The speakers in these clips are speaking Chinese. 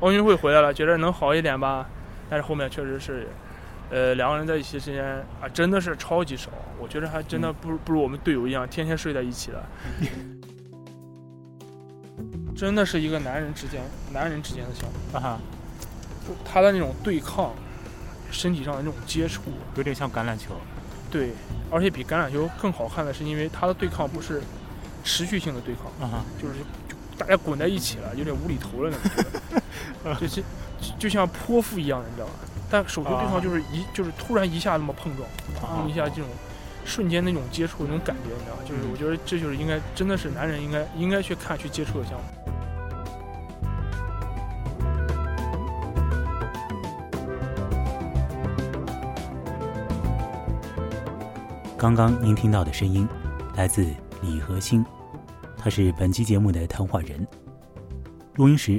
奥运会回来了，觉得能好一点吧，但是后面确实是，呃，两个人在一起时间啊，真的是超级少。我觉得还真的不如不如我们队友一样，天天睡在一起的。真的是一个男人之间，男人之间的项目啊他的那种对抗，身体上的那种接触，有点像橄榄球。对，而且比橄榄球更好看的是，因为他的对抗不是持续性的对抗，啊哈，就是就大家滚在一起了，有点无厘头了那种，就是就像泼妇一样的，你知道吧？但手球对方就是一就是突然一下那么碰撞，砰一下这种瞬间那种接触那种感觉，你知道吧？就是我觉得这就是应该真的是男人应该应该去看去接触的项目。刚刚您听到的声音来自李和兴，他是本期节目的谈话人。录音时，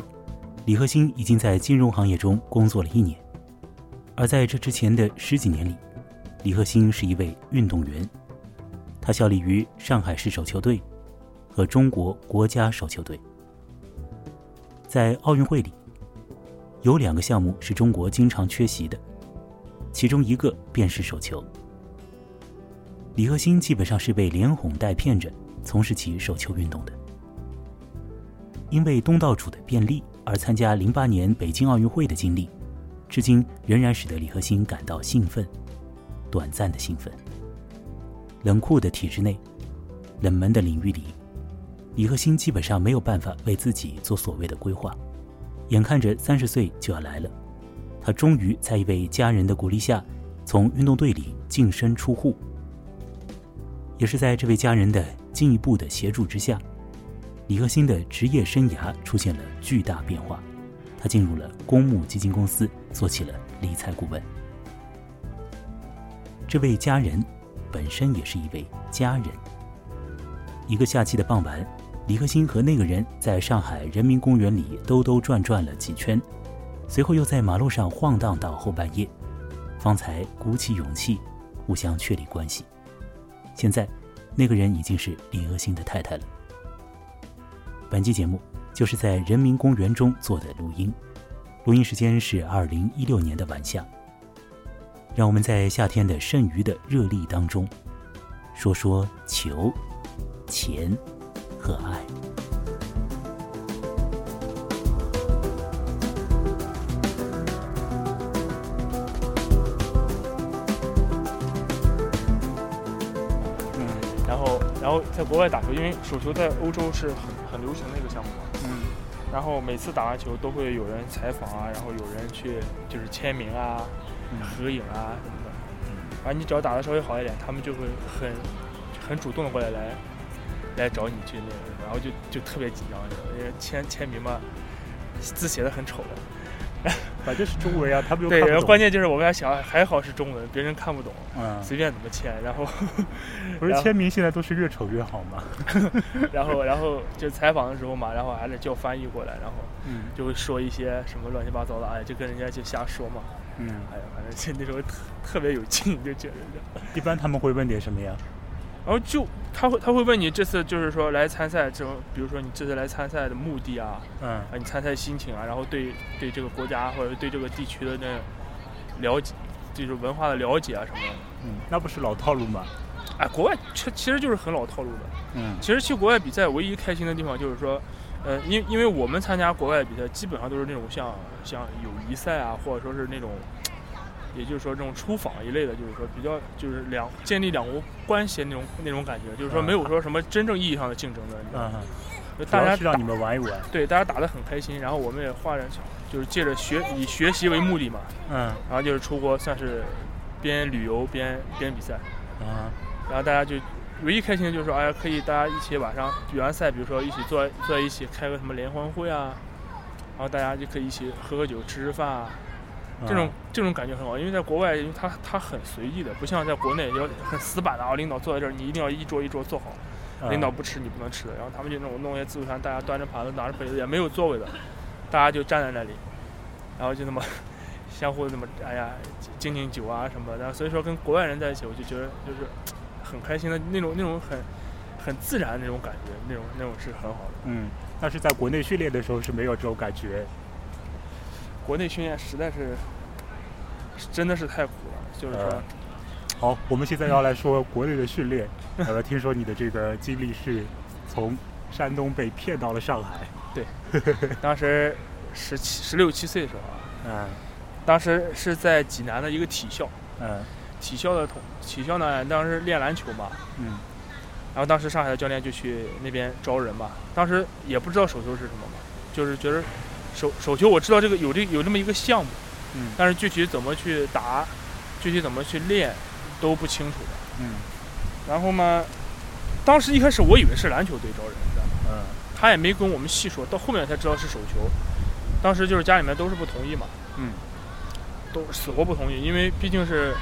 李和新已经在金融行业中工作了一年，而在这之前的十几年里，李和新是一位运动员，他效力于上海市手球队和中国国家手球队。在奥运会里，有两个项目是中国经常缺席的，其中一个便是手球。李和新基本上是被连哄带骗着从事起手球运动的。因为东道主的便利而参加零八年北京奥运会的经历，至今仍然使得李和兴感到兴奋，短暂的兴奋。冷酷的体制内，冷门的领域里，李和兴基本上没有办法为自己做所谓的规划。眼看着三十岁就要来了，他终于在一位家人的鼓励下，从运动队里净身出户。也是在这位家人的进一步的协助之下，李克兴的职业生涯出现了巨大变化。他进入了公募基金公司，做起了理财顾问。这位家人本身也是一位家人。一个夏季的傍晚，李克兴和那个人在上海人民公园里兜兜转转了几圈，随后又在马路上晃荡到后半夜，方才鼓起勇气，互相确立关系。现在，那个人已经是李克兴的太太了。本期节目就是在人民公园中做的录音，录音时间是二零一六年的晚夏。让我们在夏天的剩余的热力当中，说说球、钱和爱。然后在国外打球，因为手球在欧洲是很很流行的一个项目嘛。嗯。然后每次打完球都会有人采访啊，然后有人去就是签名啊、合影啊什么的。嗯。反正你只要打得稍微好一点，他们就会很很主动的过来来来找你去那个，然后就就特别紧张，因为签签名嘛，字写的很丑的。反正是中文呀，他们又对，关键就是我们俩想还好是中文，别人看不懂，嗯，随便怎么签，然后 不是签名现在都是越丑越好吗？然后然后就采访的时候嘛，然后还得叫翻译过来，然后嗯，就会说一些什么乱七八糟的，哎，就跟人家就瞎说嘛，嗯，哎呀，反正那时候特特别有劲，就觉得。一般他们会问点什么呀？然后就他会他会问你这次就是说来参赛这种，比如说你这次来参赛的目的啊，嗯，啊你参赛心情啊，然后对对这个国家或者对这个地区的那了解，就是文化的了解啊什么的，嗯，那不是老套路吗？哎，国外其其实就是很老套路的，嗯，其实去国外比赛唯一开心的地方就是说，呃，因因为我们参加国外比赛基本上都是那种像像友谊赛啊，或者说是那种。也就是说，这种出访一类的，就是说比较就是两建立两国关系那种那种感觉，就是说没有说什么真正意义上的竞争的，嗯，就大家让你们玩一玩，对，大家打得很开心，然后我们也画着就是借着学以学习为目的嘛，嗯，然后就是出国算是边旅游边边比赛，啊，然后大家就唯一开心的就是说，哎呀，可以大家一起晚上比完赛，比如说一起坐坐在一起开个什么联欢会啊，然后大家就可以一起喝喝酒吃吃饭啊。这种这种感觉很好，因为在国外，因为他他很随意的，不像在国内要很死板的啊。领导坐在这儿，你一定要一桌一桌坐好，领导不吃你不能吃的。然后他们就那种弄些自助餐，大家端着盘子拿着杯子，也没有座位的，大家就站在那里，然后就那么 相互那么哎呀敬敬酒啊什么的。所以说跟国外人在一起，我就觉得就是很开心的那种那种很很自然的那种感觉，那种那种是很好的。嗯，但是在国内训练的时候是没有这种感觉。国内训练实在是真的是太苦了，就是说。呃好，我们现在要来说国内的训练。呃，听说你的这个经历是从山东被骗到了上海。对 当时十七、十六七岁的时候啊，嗯当时是在济南的一个体校，嗯体校的同体校呢，当时练篮球嘛，嗯然后当时上海的教练就去那边招人嘛，当时也不知道手球是什么嘛，就是觉得手手球我知道这个有这有这么一个项目，嗯但是具体怎么去打，具体怎么去练都不清楚的。嗯然后嘛，当时一开始我以为是篮球队招人，你知道吗？嗯他也没跟我们细说，到后面才知道是手球。当时就是家里面都是不同意嘛，嗯都死活不同意，因为毕竟是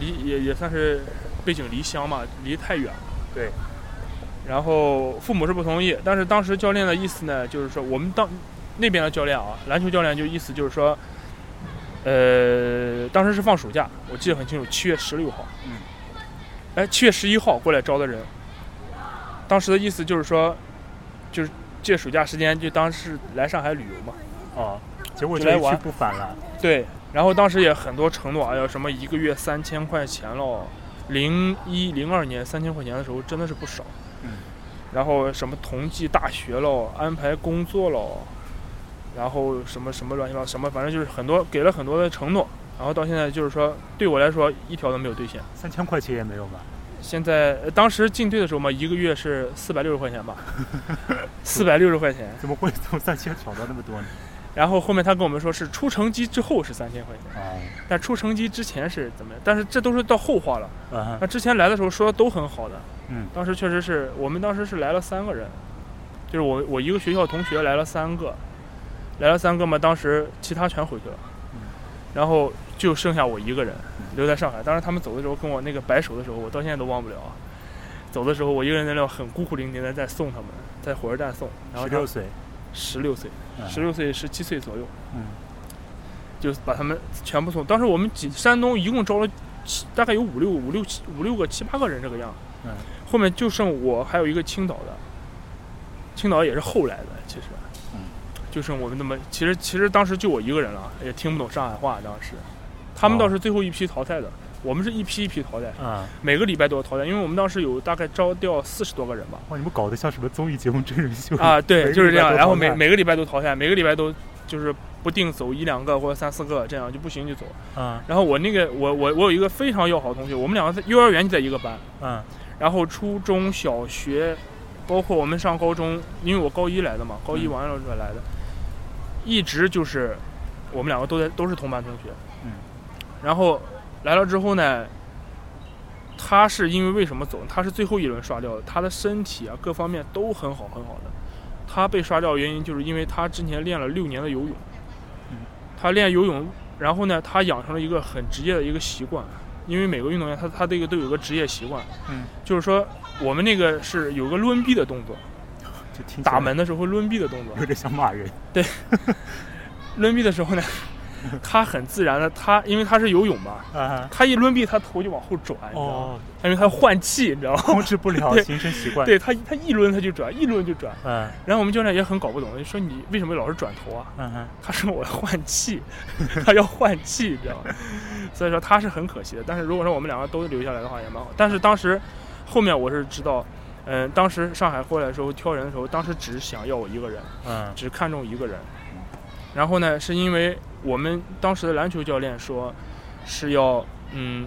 离也也算是背井离乡嘛，离太远了。对。然后父母是不同意，但是当时教练的意思呢，就是说我们当那边的教练啊，篮球教练就意思就是说，呃，当时是放暑假，我记得很清楚，七月十六号。嗯。哎，七月十一号过来招的人，当时的意思就是说，就是借暑假时间就当是来上海旅游嘛。啊，结果就来玩不返了。对，然后当时也很多承诺，哎呀，什么一个月三千块钱喽，零一零二年三千块钱的时候真的是不少。嗯。然后什么同济大学喽，安排工作咯，然后什么什么乱七八糟，什么反正就是很多给了很多的承诺，然后到现在就是说对我来说一条都没有兑现。三千块钱也没有吧？现在呃当时进队的时候嘛，一个月是四百六十块钱吧，四百六十块钱。怎么会从三千调到那么多呢？然后后面他跟我们说是出成绩之后是三千块钱，哦，但出成绩之前是怎么样？但是这都是到后话了。嗯那之前来的时候说的都很好的，嗯当时确实是我们当时是来了三个人，就是我我一个学校同学来了三个，来了三个嘛，当时其他全回去了，嗯然后就剩下我一个人留在上海。当时他们走的时候跟我那个摆手的时候，我到现在都忘不了啊。走的时候，我一个人在那很孤苦伶仃的在送他们，在火车站送，然后十六岁。十六岁，嗯十六岁十七岁左右，嗯就把他们全部送。当时我们几山东一共招了七，大概有五六五六七五六个七八个人这个样。嗯后面就剩我还有一个青岛的，青岛也是后来的，其实，嗯，就剩我们那么，其实其实当时就我一个人了，也听不懂上海话，当时，他们倒是最后一批淘汰的，我们是一批一批淘汰，啊！每个礼拜都要淘汰，因为我们当时有大概招掉四十多个人吧，哇，你们搞得像什么综艺节目真人秀啊，对，就是这样，然后每每个礼拜都淘汰，每个礼拜都就是不定走一两个或者三四个，这样就不行就走。啊然后我那个我我我有一个非常要好的同学，我们两个在幼儿园就在一个班，嗯。然后初中小学，包括我们上高中，因为我高一来的嘛，高一嗯完了之后来的，一直就是我们两个都在都是同班同学。嗯。然后来了之后呢，他是因为为什么走？他是最后一轮刷掉的，他的身体啊各方面都很好很好的。他被刷掉的原因就是因为他之前练了六年的游泳，嗯他练游泳，然后呢，他养成了一个很职业的一个习惯，因为每个运动员他他这个都有个职业习惯，嗯，就是说我们那个是有个抡臂的动作，打门的时候会抡臂的动作，有点想骂人。对 抡臂的时候呢，他很自然的，他因为他是游泳嘛，啊他一抡臂，他头就往后转，你知道吗？哦，因为他换气，你知道吗？控制不了，对形成习惯。，对他，他一抡他就转，一抡就转。嗯然后我们教练也很搞不懂，就说你为什么老是转头啊？嗯他说我要换气，他要换气，你知道吗？所以说他是很可惜的。但是如果说我们两个都留下来的话，也蛮好。但是当时后面我是知道，嗯、当时上海过来的时候挑人的时候，当时只想要我一个人，嗯只看中一个人。然后呢，是因为我们当时的篮球教练说是要，嗯，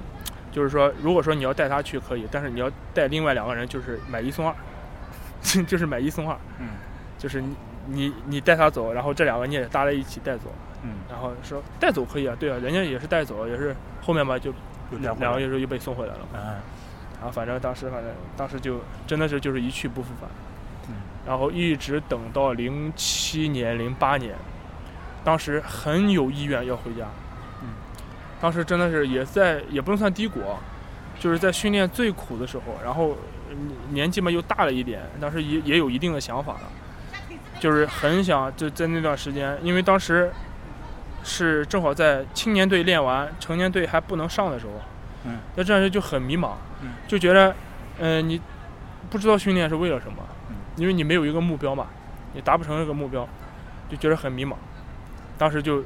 就是说如果说你要带他去可以，但是你要带另外两个人，就是买一送二，就是买一送二，嗯就是你你你带他走，然后这两个你也搭在一起带走。嗯，然后说带走可以啊，对啊，人家也是带走，也是后面吧就两两个月之后又被送回来了嘛。嗯然后反正当时反正当时就真的是就是一去不复返，嗯。然后一直等到零七年零八年，当时很有意愿要回家，嗯，当时真的是也在也不能算低谷啊，就是在训练最苦的时候，然后嗯年纪嘛又大了一点，当时也也有一定的想法了，就是很想就在那段时间，因为当时是正好在青年队练完，成年队还不能上的时候，嗯，那这样就很迷茫，嗯就觉得，嗯、你不知道训练是为了什么，嗯因为你没有一个目标嘛，你达不成这个目标，就觉得很迷茫。当时就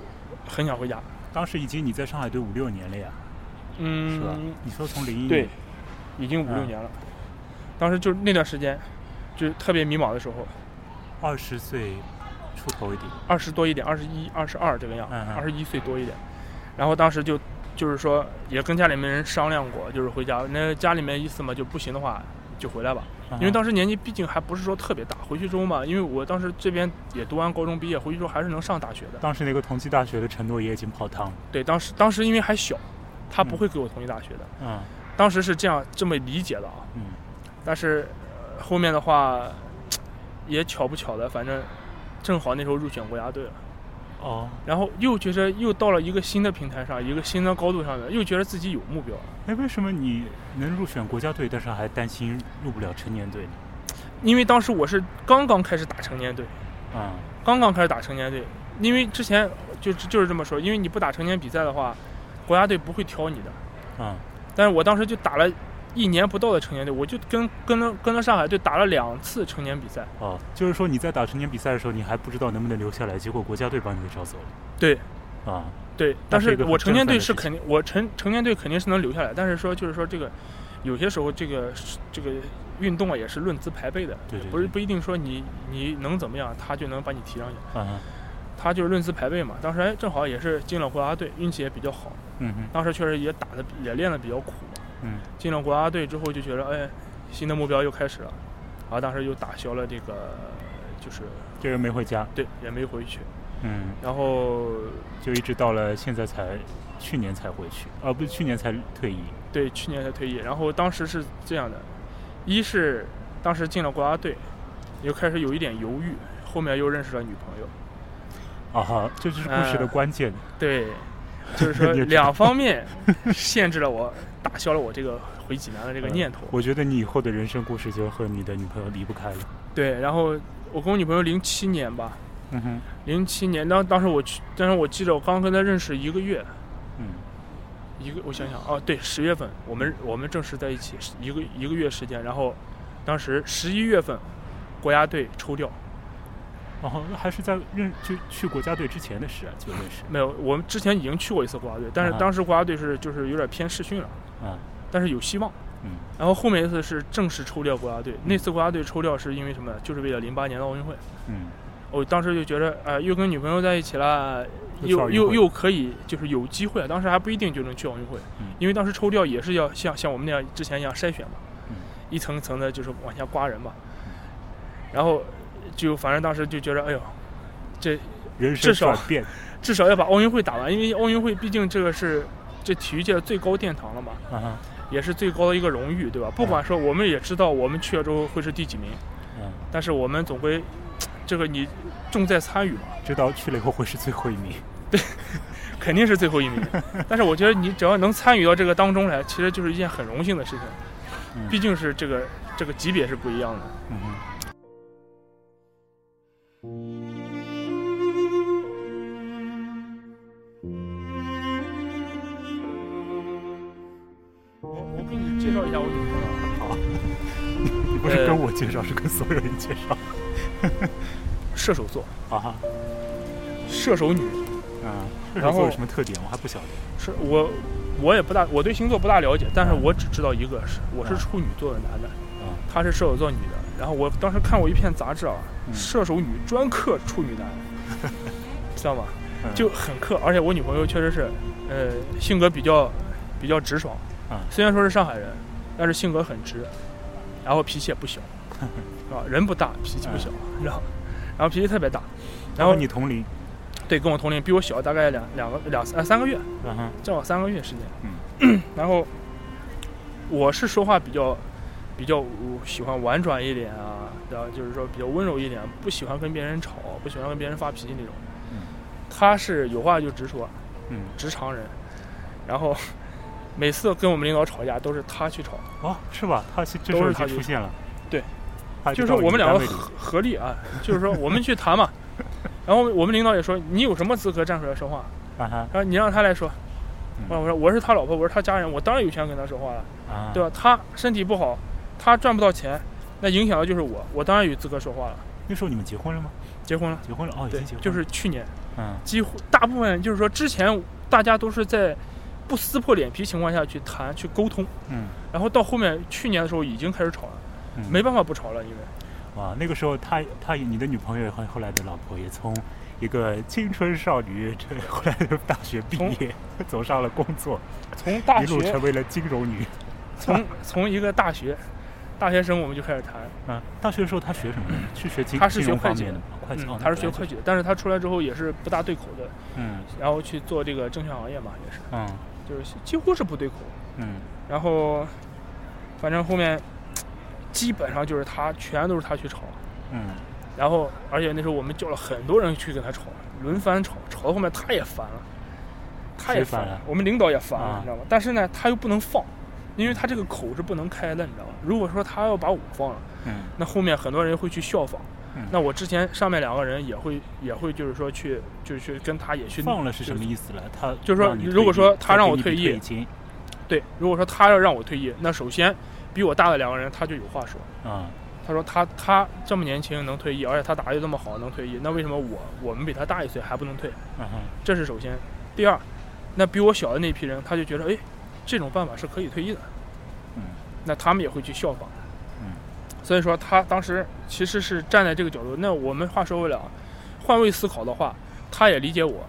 很想回家。当时已经你在上海队五六年了呀，嗯是吧？嗯，你说从零一对，，已经五六嗯年了。当时就是那段时间，就是特别迷茫的时候，二十岁出头一点，二十多一点，二十一、二十二这个样，二十一岁多一点。然后当时就就是说，也跟家里面人商量过，就是回家。那家里面意思嘛，就不行的话就回来吧。因为当时时年纪毕竟还不是说特别大，回去之后嘛，因为我当时这边也读完高中毕业，回去之后还是能上大学的。当时那个同济大学的承诺也已经泡汤了，对，当时当时因为还小，他不嗯会给我同济大学的。嗯当时是这样这么理解的啊。嗯但是、呃后面的话，也巧不巧的，反正正好那时候入选国家队了，哦，然后又觉着又到了一个新的平台上，一个新的高度上的，又觉得自己有目标了。哎，为什么你能入选国家队，但是还担心入不了成年队呢？因为当时我是刚刚开始打成年队，啊刚刚开始打成年队，因为之前就就是这么说，因为你不打成年比赛的话，国家队不会挑你的。啊但是我当时就打了一年不到的成年队，我就跟跟了跟了上海队打了两次成年比赛。啊，就是说你在打成年比赛的时候，你还不知道能不能留下来，结果国家队把你给招走了。对啊，对，但是我成年队是肯定，我成成年队肯定是能留下来，但是说就是说这个，有些时候这个这个运动啊也是论资排辈的，对对对不是不一定说你你能怎么样，他就能把你提上去，啊，他就是论资排辈嘛。当时哎正好也是进了国家队，运气也比较好，嗯哼，当时确实也打的也练的比较苦嘛。嗯进了国家队之后就觉得哎，新的目标又开始了，然后当时又打消了这个就是这个没回家，对也没回去，嗯，然后就一直到了现在才，去年才回去，啊，不是去年才退役。对，去年才退役。然后当时是这样的，一是当时进了国家队，又开始有一点犹豫，后面又认识了女朋友。啊哈，这就是故事的呃关键。对，就是说 两方面限制了我，打消了我这个回济南的这个念头。我觉得你以后的人生故事就和你的女朋友离不开了。对，然后我跟我女朋友零七年吧，嗯哼，零七年当当时我去，但是我记得我刚跟她认识一个月，嗯一个我想想哦，对，十月份我们我们正式在一起一个一个月时间，然后当时十一月份国家队抽调。然后还是在认就去国家队之前的事啊，就认识没有，我们之前已经去过一次国家队，但是啊当时国家队是就是有点偏试训了，啊，但是有希望。嗯然后后面一次是正式抽调国家队，那次国家队抽调是因为什么呢？就是为了零八年的奥运会。嗯我当时就觉得，呃，又跟女朋友在一起了，又又又又可以就是有机会，当时还不一定就能去奥运会，嗯因为当时抽调也是要像像我们那样之前一样筛选嘛，嗯一层层的就是往下刮人嘛。然后就反正当时就觉得，哎呦，这人生至少转变。至少要把奥运会打完，因为奥运会毕竟这个是这体育界的最高殿堂了嘛，啊，也是最高的一个荣誉，对吧？不管说我们也知道我们去了之后会是第几名，嗯，但是我们总归 这个你重在参与嘛，知道去了以后会是最后一名。对 肯定是最后一名。但是我觉得你只要能参与到这个当中来，其实就是一件很荣幸的事情，嗯毕竟是这个这个级别是不一样的。嗯介绍，是跟所有人介绍。射手座，啊哈，射手女，嗯，射然座有什么特点？我还不晓得。是我我也不大，我对星座不大了解，但是嗯我只知道一个是我是嗯处女座的男的，啊，他是射手座女的。然后我当时看过一篇杂志啊，嗯。射手女专克处女男，知道吗？嗯。就很克，而且我女朋友确实是，呃，性格比较比较直爽，啊。虽然说是上海人，但是性格很直，然后脾气也不小，是吧？人不大，脾气不小，然后然后脾气特别大，然后你同龄，对跟我同龄，比我小大概两两个两三三个月，正好三个月时间。嗯然后我是说话比较比较喜欢婉转一点啊，然后就是说比较温柔一点，不喜欢跟别人吵，不喜欢跟别人发脾气那种。嗯他是有话就直说，嗯，直肠人。然后每次跟我们领导吵架都是他去吵，哦，是吧？他这时候已都是他出现了。就是说我们两个合合力啊，就是说我们去谈嘛。然后我们领导也说你有什么资格站出来说话？啊哈，然后你让他来说。嗯我说我是他老婆，我是他家人，我当然有权跟他说话了。啊，对吧？他身体不好，他赚不到钱，那影响的就是我，我当然有资格说话了。那时候你们结婚了吗？结婚了，结婚了哦，已对经结婚了。，就是去年，嗯几乎大部分就是说之前大家都是在不撕破脸皮情况下去谈去沟通，嗯然后到后面去年的时候已经开始吵了，嗯，没办法不吵了，因为。哇，那个时候他他你的女朋友和后来的老婆也从一个青春少女，这后来的大学毕业，走上了工作，从大一路学成为了金融女。从从一个大学大学生我们就开始谈，嗯，大学的时候他学什么？去学金他是学会计的会计。哦，嗯他是学会计的，但是他出来之后也是不大对口的，嗯。然后去做这个证券行业嘛，也是。嗯。就是几乎是不对口，嗯。然后反正后面基本上就是他全都是他去炒。嗯然后，而且那时候我们叫了很多人去跟他吵，轮番吵，吵到后面他也烦了，他也谁烦了我们领导也烦了，啊你知道吗？但是呢，他又不能放，因为他这个口是不能开的，你知道吗？如果说他要把我放了，嗯那后面很多人会去效仿。嗯那我之前上面两个人也会也会就是说去就是去跟他也去放了是什么？意思了？他就是说如果说他让我退役退对，如果说他要让我退役，那首先比我大的两个人他就有话说。啊他说他他这么年轻能退役，而且他打又这么好能退役，那为什么我我们比他大一岁还不能退？嗯这是首先。第二，那比我小的那批人，他就觉得哎，这种办法是可以退役的，嗯那他们也会去效仿。嗯所以说他当时其实是站在这个角度。那我们话说回来啊，换位思考的话，他也理解我，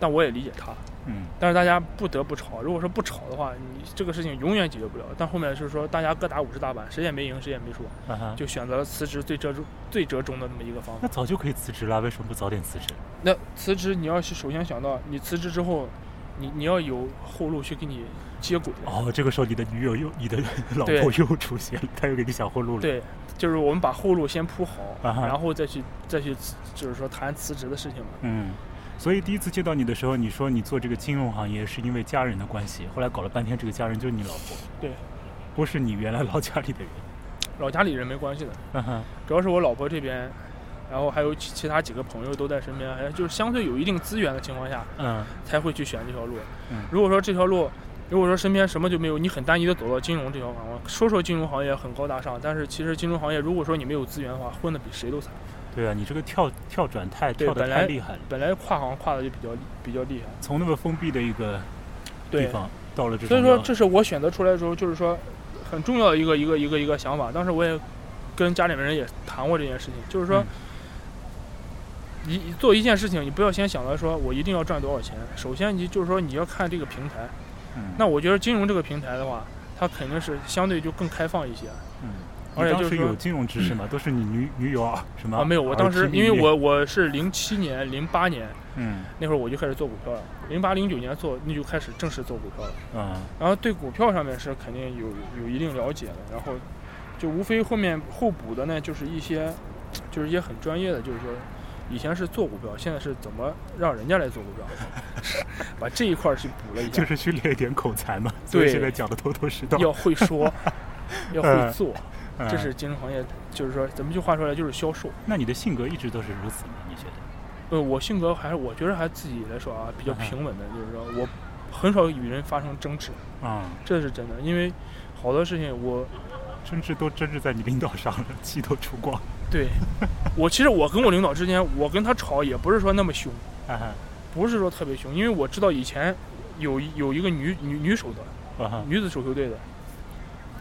但我也理解他。嗯但是大家不得不吵。如果说不吵的话，你这个事情永远解决不了。但后面就是说大家各打五十大板，谁也没赢，谁也没输，啊，就选择了辞职最折中、最折中的那么一个方法。那早就可以辞职了，为什么不早点辞职？那辞职，你要是首先想到，你辞职之后，你你要有后路去给你接轨。哦，这个时候你的女友又你的老婆又出现了，她又给你想后路了。，对，就是我们把后路先铺好，然后再去再去，就是说谈辞职的事情嘛。嗯。所以第一次见到你的时候，你说你做这个金融行业是因为家人的关系，后来搞了半天，这个家人就是你老婆，对，不是你原来老家里的人。老家里人没关系的，嗯哼，主要是我老婆这边，然后还有其其他几个朋友都在身边，哎，就是相对有一定资源的情况下，嗯才会去选这条路。嗯如果说这条路，如果说身边什么就没有，你很单一的走到金融这条行业，说说金融行业很高大上，但是其实金融行业如果说你没有资源的话，混的比谁都惨。对啊，你这个跳跳转太跳的太厉害了，本来跨行跨的就比较比较厉害，从那么封闭的一个地，方到了这种所以说这是我选择出来的时候，就是说很重要的一个一个一个一个想法。当时我也跟家里面人也谈过这件事情，就是说嗯，一做一件事情，你不要先想到说我一定要赚多少钱。首先，你就是说你要看这个平台。嗯那我觉得金融这个平台的话，它肯定是相对就更开放一些。嗯，而且就是有金融知识吗？都是你女女友啊什么？啊，没有，我当时因为我我是零七年、零八年嗯那会儿我就开始做股票了，零八零九年做那就开始正式做股票了。嗯然后对股票上面是肯定有有一定了解的，然后就无非后面后补的呢，就是一些就是一些很专业的，就是说以前是做股票，现在是怎么让人家来做股票，把这一块儿去补了一下，就是去练一点口才嘛，对现在讲的头头是道。要会说，要会做，嗯这是金融行业，就是说怎么句话说来就是销售。那你的性格一直都是如此吗？你觉得？呃，我性格还是我觉得还自己来说啊比较平稳的，就是说我很少与人发生争执，啊、这是真的，因为好多事情我争执都争执在你领导上了，气都出光。对我其实我跟我领导之间，我跟他吵也不是说那么凶，啊不是说特别凶，因为我知道以前有一有一个女女女手的女子手球队的，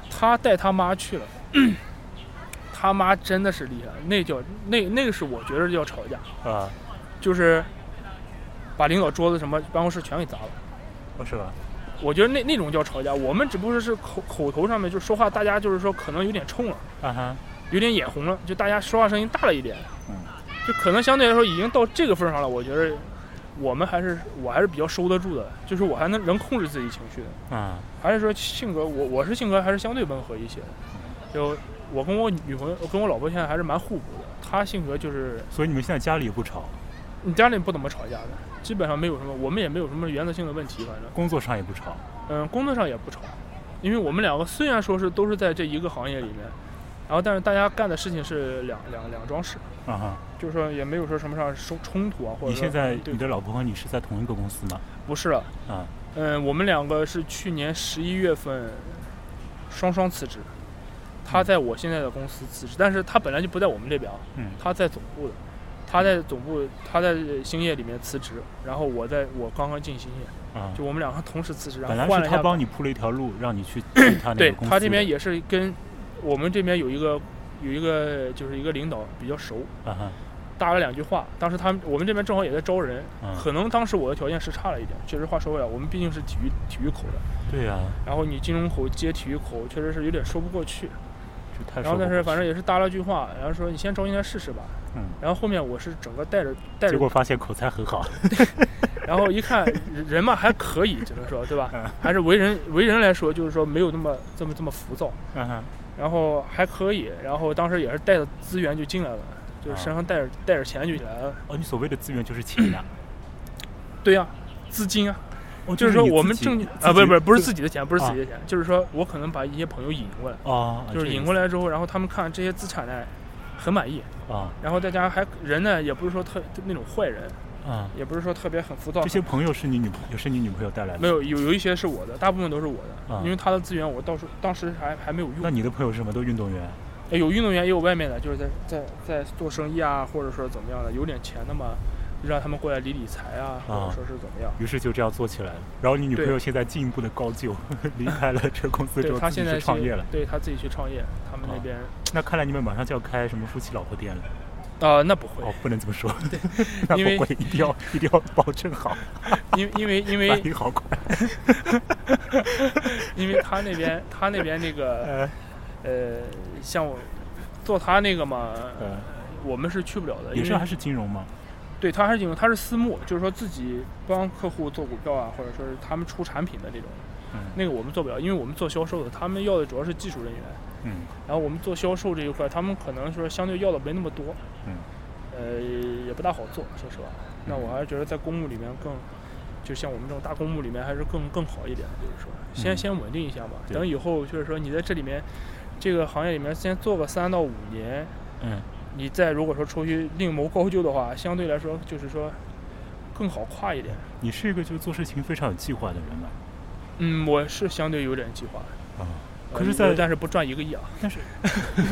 她带她妈去了，她妈真的是厉害，那叫那那个是我觉得叫吵架，啊，就是把领导桌子什么办公室全给砸了。哦是吧？我觉得那那种叫吵架，我们只不过是口口头上面就说话，大家就是说可能有点冲了，啊哈，有点眼红了，就大家说话声音大了一点，嗯就可能相对来说已经到这个份儿上了。我觉得我们还是我还是比较收得住的，就是我还能能控制自己情绪的，啊还是说性格我我是性格还是相对温和一些的，就我跟我女朋友跟我老婆现在还是蛮互补的，她性格就是所以你们现在家里也不吵，你家里不怎么吵架的，基本上没有什么，我们也没有什么原则性的问题，反正。工作上也不吵。嗯，工作上也不吵，因为我们两个虽然说是都是在这一个行业里面，然后但是大家干的事情是两两两桩事，啊哈，就是说也没有说什么上冲冲突啊，或者你现在你的老婆和你是在同一个公司吗？不是了，啊。嗯，我们两个是去年十一月份双双辞职，他在我现在的公司辞职，但是他本来就不在我们这边啊，嗯他在总部的，他在总部，他在兴业里面辞职，然后我在我刚刚进兴业，啊，就我们两个同时辞职，然后换了他帮你铺了一条路，让你去 去他那对个公司的他这边也是跟我们这边有一个有一个就是一个领导比较熟，啊哈，搭了两句话。当时他们我们这边正好也在招人，嗯可能当时我的条件是差了一点，确实话说回来，我们毕竟是体育体育口的，对呀，然后你金融口接体育口，确实是有点说不过去。然后但是反正也也是搭了句话，然后说你先招进来试试吧。嗯，然后后面我是整个带着带着结果发现口才很好，然后一看人人嘛还可以，只能说对吧嗯？还是为人为人来说，就是说没有那么这么这么浮躁，嗯哼，然后还可以。然后当时也是带着资源就进来了，就是身上带着带着钱就来了。哦，你所谓的资源就是钱呀，对呀、资金啊，哦，就是说我们挣啊，不是不是不是自自己的钱，不是自己的钱，就是说我可能把一些朋友引过来，哦，就是引过来之后，然后他们看这些资产呢很满意，啊然后大家还人呢也不是说特那种坏人，啊，也不是说特别很浮躁这。些朋友是你女朋友是你女朋友带来的，没有有有一些是我的，大部分都是我的，啊因为他的资源我到时当时还还没有用。那你的朋友是什么？都运动员呃有运动员，也有外面的，就是在在在做生意啊，或者说怎么样的，有点钱的嘛，就让他们过来理理财啊，或者说是怎么样。于是就这样做起来了。然后你女朋友现在进一步的高就，离开了这个公司之后他现在是创业了。对他自己去创业，他们那啊边那看来你们马上就要开什么夫妻老婆店了。啊、那不会，哦，不能这么说，对 那不会，一定要一定要保证好，因为因为因反为应好快。因为他那边他那边那个呃呃，像我做他那个嘛，呃，我们是去不了的，因为也是还是金融吗？对他还是金融，他是私募，就是说自己帮客户做股票啊，或者说是他们出产品的这种，嗯。那个我们做不了，因为我们做销售的，他们要的主要是技术人员。嗯。然后我们做销售这一块，他们可能说相对要的没那么多，嗯。呃，也不大好做，说实话。那我还是觉得在公募里面更，就像我们这种大公募里面还是更更好一点，就是说先嗯。先稳定一下吧，等以后就是说你在这里面这个行业里面先做个三到五年，嗯，你再如果说出去另谋高就的话，相对来说就是说更好跨一点。你是一个就是做事情非常有计划的人吗？嗯，我是相对有点计划，啊，呃可是在但是不赚一个亿啊，但 是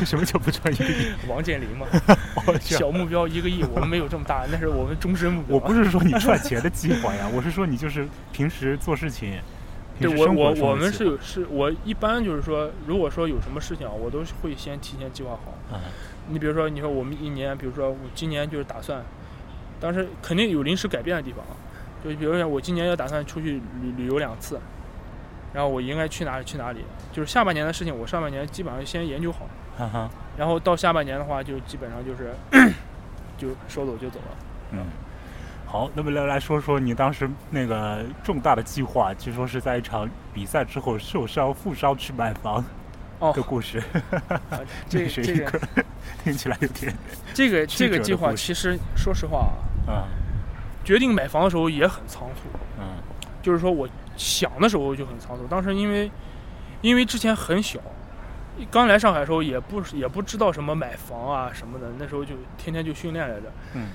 什么叫不赚一个亿？王健林嘛，哦小目标一个亿，我们没有这么大，那是我们终身目标。我不是说你赚钱的计划呀，我是说你就是平时做事情，对我我我们是有是，我一般就是说，如果说有什么事情啊，我都是会先提前计划好。啊你比如说，你说我们一年，比如说我今年就是打算，当时肯定有临时改变的地方啊，就比如说我今年要打算出去旅旅游两次，然后我应该去哪里去哪里，就是下半年的事情，我上半年基本上先研究好，然后到下半年的话，就基本上就是 就说走就走了。嗯。好，那么来来说说你当时那个重大的计划，据说是在一场比赛之后受伤负伤去买房哦的，故事，啊这是这个一个 听起来有点 这个这个计划，其实说实话啊，啊决定买房的时候也很仓促。嗯。就是说我想的时候就很仓促，当时因为因为之前很小，刚来上海的时候也不也不知道什么买房啊什么的，那时候就天天就训练来着。嗯。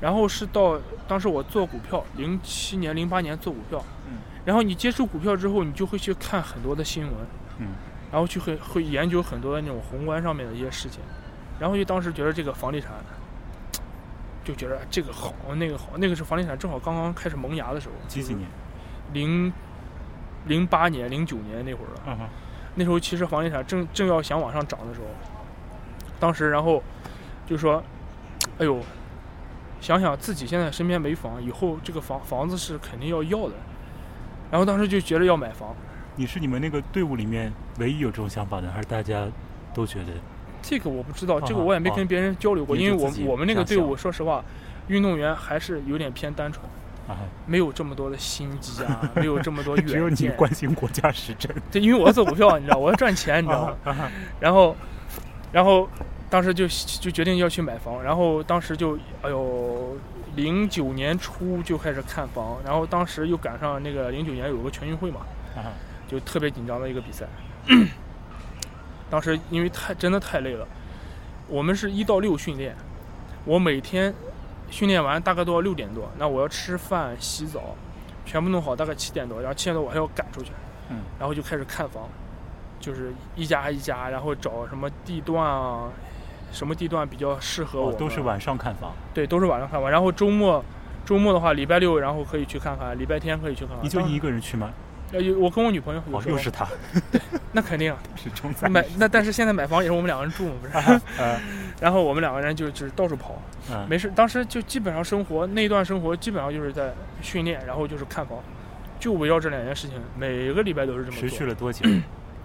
然后是到当时我做股票，零七年、零八年做股票，嗯。然后你接触股票之后，你就会去看很多的新闻，嗯然后去会会研究很多的那种宏观上面的一些事情，然后就当时觉得这个房地产，就觉得这个好那个好，那个是房地产正好刚刚开始萌芽的时候，几几年？零零八年、零九年那会儿了。嗯哼那时候其实房地产正正要想往上涨的时候，当时然后就说，哎呦，想想自己现在身边没房，以后这个房房子是肯定要要的。然后当时就觉得要买房，你是你们那个队伍里面唯一有这种想法的，还是大家都觉得？这个我不知道，这个啊我也没啊跟别人交流过，因为我我们那个队伍说实话，运动员还是有点偏单纯，啊，没有这么多的心机啊，没有这么多 只有你。关心国家时政，对，因为我要做股票，你知道，我要赚钱，你知道吗？然后，然后当时就就决定要去买房，然后当时就哎呦，零九年初就开始看房，然后当时又赶上那个零九年有个全运会嘛，啊就特别紧张的一个比赛。当时因为太真的太累了，我们是一到六训练，我每天训练完大概都要六点多，那我要吃饭、洗澡，全部弄好大概七点多，然后七点多我还要赶出去，嗯然后就开始看房，就是一家一家，然后找什么地段啊，什么地段比较适合我、哦，都是晚上看房。对，都是晚上看房。然后周末，周末的话，礼拜六然后可以去看看，礼拜天可以去看看。你就你一个人去吗？呃，有我跟我女朋友有哦，时候又是他，那肯定啊是中餐。买那但是现在买房也是我们两个人住嘛，不是？呃，然后我们两个人就就是到处跑，嗯，没事。当时就基本上生活那一段生活基本上就是在训练，然后就是看房，就围绕这两件事情，每个礼拜都是这么做。持续了多久？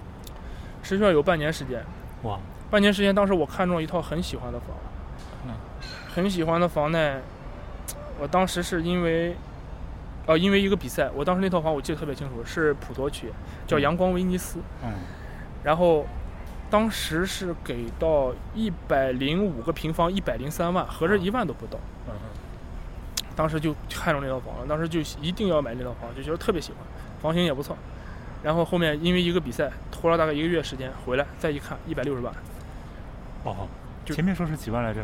持续了有半年时间。哇，半年时间，当时我看中了一套很喜欢的房，嗯，很喜欢的房呢，我当时是因为，呃，因为一个比赛，我当时那套房我记得特别清楚，是普陀区，叫嗯。阳光威尼斯，嗯，然后当时是给到一百零五个平方，一百零三万，合着一万都不到。嗯。当时就看中那套房了，当时就一定要买那套房，就觉得特别喜欢，房型也不错。然后后面因为一个比赛拖了大概一个月时间回来，再一看一百六十万，哦，就前面说是几万来着？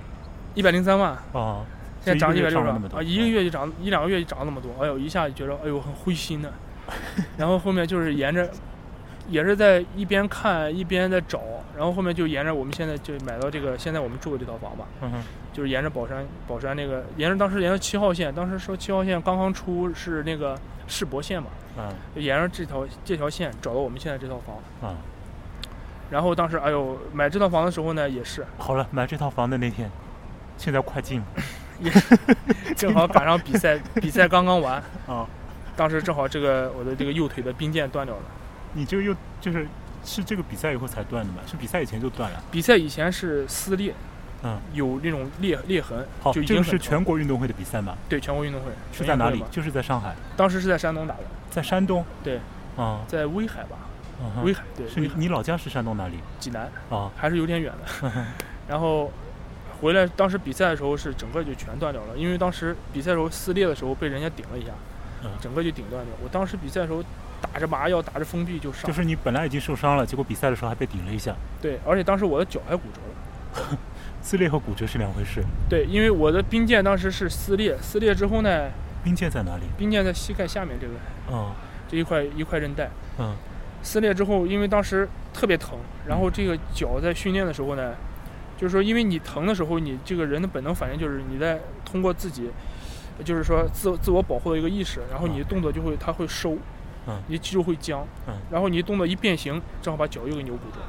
一百零三万，哦，现在涨一百六十就一个月就涨一两个月就涨那么多，哎呦，一下就觉得哎呦很灰心的。然后后面就是沿着，也是在一边看一边在找，然后后面就沿着我们现在就买到这个现在我们住的这套房吧，嗯哼，就是沿着宝山宝山那个沿着当时沿着七号线，当时说七号线刚刚出是那个世博线嘛，嗯就沿着这条这条线找到我们现在这套房。嗯，然后当时哎呦买这套房的时候呢，也是好了，买这套房的那天，现在快进 了正好赶上比赛，比赛刚刚完，啊！当时正好这个我的这个右腿的髌腱断掉了。你这个又就是是这个比赛以后才断的吗？是比赛以前就断了？比赛以前是撕裂，嗯，有那种裂裂痕，好，就已这个是经很疼全国运动会的比赛吗？对全国运动会是在哪里就是在上海，当时是在山东打的，在山东。对，啊，在威海吧，嗯威海对，是你你老家是山东哪里？济南，啊，还是有点远的。然后回来，当时比赛的时候是整个就全断掉了，因为当时比赛的时候撕裂的时候被人家顶了一下，嗯整个就顶断掉。我当时比赛的时候打着麻药，打着封闭就上，就是你本来已经受伤了，结果比赛的时候还被顶了一下，对，而且当时我的脚还骨折了。撕裂和骨折是两回事。对，因为我的髌腱当时是撕裂，撕裂之后呢，冰腱在哪里？髌腱在膝盖下面这个嗯这一块一块韧带，嗯撕裂之后，因为当时特别疼，然后这个脚在训练的时候呢，就是说因为你疼的时候，你这个人的本能反应就是你在通过自己，就是说自自我保护的一个意识，然后你的动作就会它会收，嗯。你肌肉会僵，嗯。然后你动作一变形，正好把脚又给扭骨折，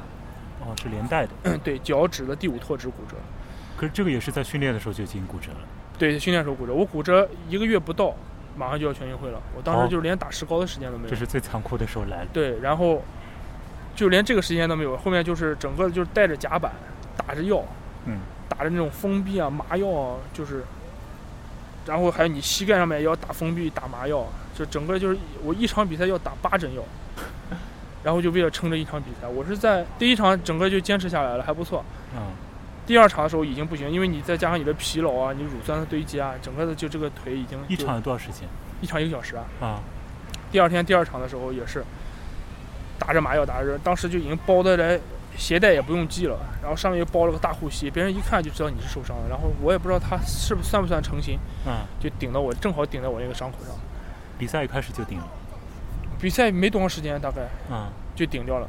哦，是连带的。对，脚趾的第五拓趾骨折，可是这个也是在训练的时候就已经骨折了。对，训练时候骨折，我骨折一个月不到，马上就要全运会了，我当哦。时就是连打石膏的时间都没有。这，是最残酷的时候来了。对，然后就连这个时间都没有，后面就是整个就是带着夹板，打着药，嗯，打着那种封闭啊、麻药啊，就是，然后还有你膝盖上面也要打封闭、打麻药，就整个就是我一场比赛要打八针药，然后就为了撑这一场比赛，我是在第一场整个就坚持下来了，还不错。嗯第二场的时候已经不行，因为你再加上你的疲劳啊，你乳酸的堆积啊，整个的就这个腿已经一场有多少时间？一场一个小时啊。啊，第二天第二场的时候也是打着麻药打着，当时就已经包的来鞋带也不用系了，然后上面又包了个大护膝，别人一看就知道你是受伤了。然后我也不知道他是不是算不算成型，嗯，就顶到我正好顶在我那个伤口上。比赛一开始就顶了。比赛没多长时间，大概嗯，就顶掉了。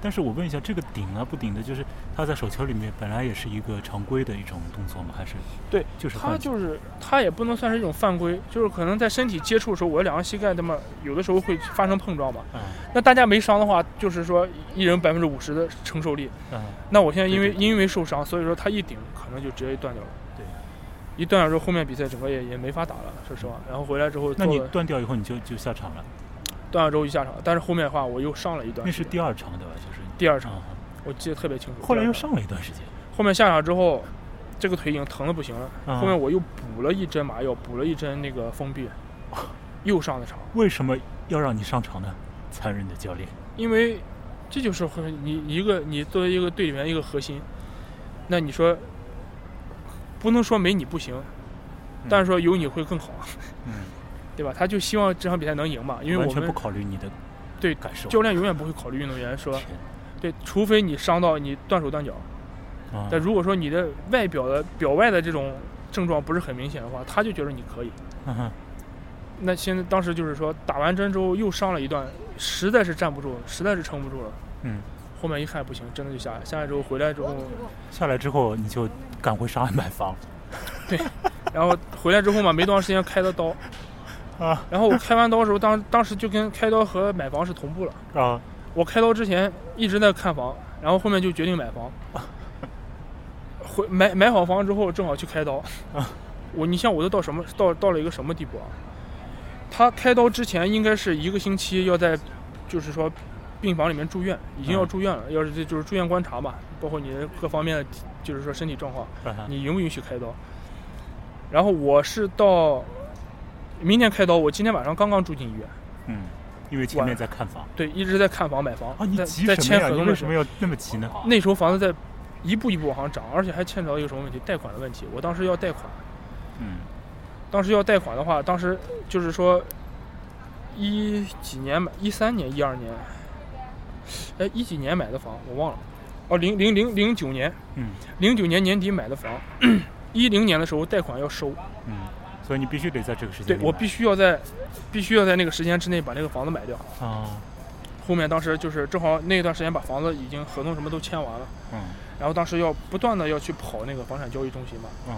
但是我问一下，这个顶啊不顶的，就是它在手球里面本来也是一个常规的一种动作吗？还是对，就是换他就是他也不能算是一种犯规，就是可能在身体接触的时候，我两个膝盖那么有的时候会发生碰撞嘛。嗯那大家没伤的话，就是说一人百分之五十的承受力。嗯那我现在因为因为受伤，所以说他一顶可能就直接断掉了。对，一断了之后，后面比赛整个也也没法打了，说实话。然后回来之后那你断掉以后你就就下场了？断了之后就下场，但是后面的话我又上了一段时间。那是第二场对吧？就是第二场，啊，我记得特别清楚。后来又上了一段时间。后面下场之后，这个腿已经疼的不行了。嗯后面我又补了一针麻药，补了一针那个封闭，又上的场。为什么要让你上场呢？残忍的教练。因为这就是和你一个你作为一个队里面一个核心，那你说不能说没你不行，但是说有你会更好，嗯，对吧？他就希望这场比赛能赢嘛，因为我们完全不考虑你的对感受。教练永远不会考虑运动员说，对，除非你伤到你断手断脚，啊但如果说你的外表的表外的这种症状不是很明显的话，他就觉得你可以。嗯哼那现在当时就是说打完针之后又伤了一段，实在是站不住，实在是撑不住了。嗯后面一看不行，真的就下来。下来之后回来之后，下来之后你就赶回上海买房。对，然后回来之后嘛，没多长时间开的刀。啊。然后我开完刀的时候，当当时就跟开刀和买房是同步了。啊。我开刀之前一直在看房，然后后面就决定买房。回买买好房之后，正好去开刀。啊。我你像我都到什么到到了一个什么地步啊？他开刀之前应该是一个星期要在，就是说，病房里面住院，已经要住院了。要是这就是住院观察嘛，包括你的各方面的，就是说身体状况，你允不允许开刀？然后我是到明天开刀，我今天晚上刚刚住进医院。嗯，因为前面在看房。对，一直在看房买房。啊，你急在签合同为什么要那么急呢？那时候房子在一步一步往上涨，而且还牵扯到一个什么问题？贷款的问题。我当时要贷款。嗯。当时要贷款的话，当时就是说，一几年买，一三年、一二年，哎，一几年买的房我忘了，哦，零零零零九年，嗯，零九年年底买的房，一零年的时候贷款要收，嗯，所以你必须得在这个时间，对我必须要在，必须要在那个时间之内把那个房子买掉啊。后面当时就是正好那一段时间把房子已经合同什么都签完了，嗯，然后当时要不断的要去跑那个房产交易中心嘛，嗯，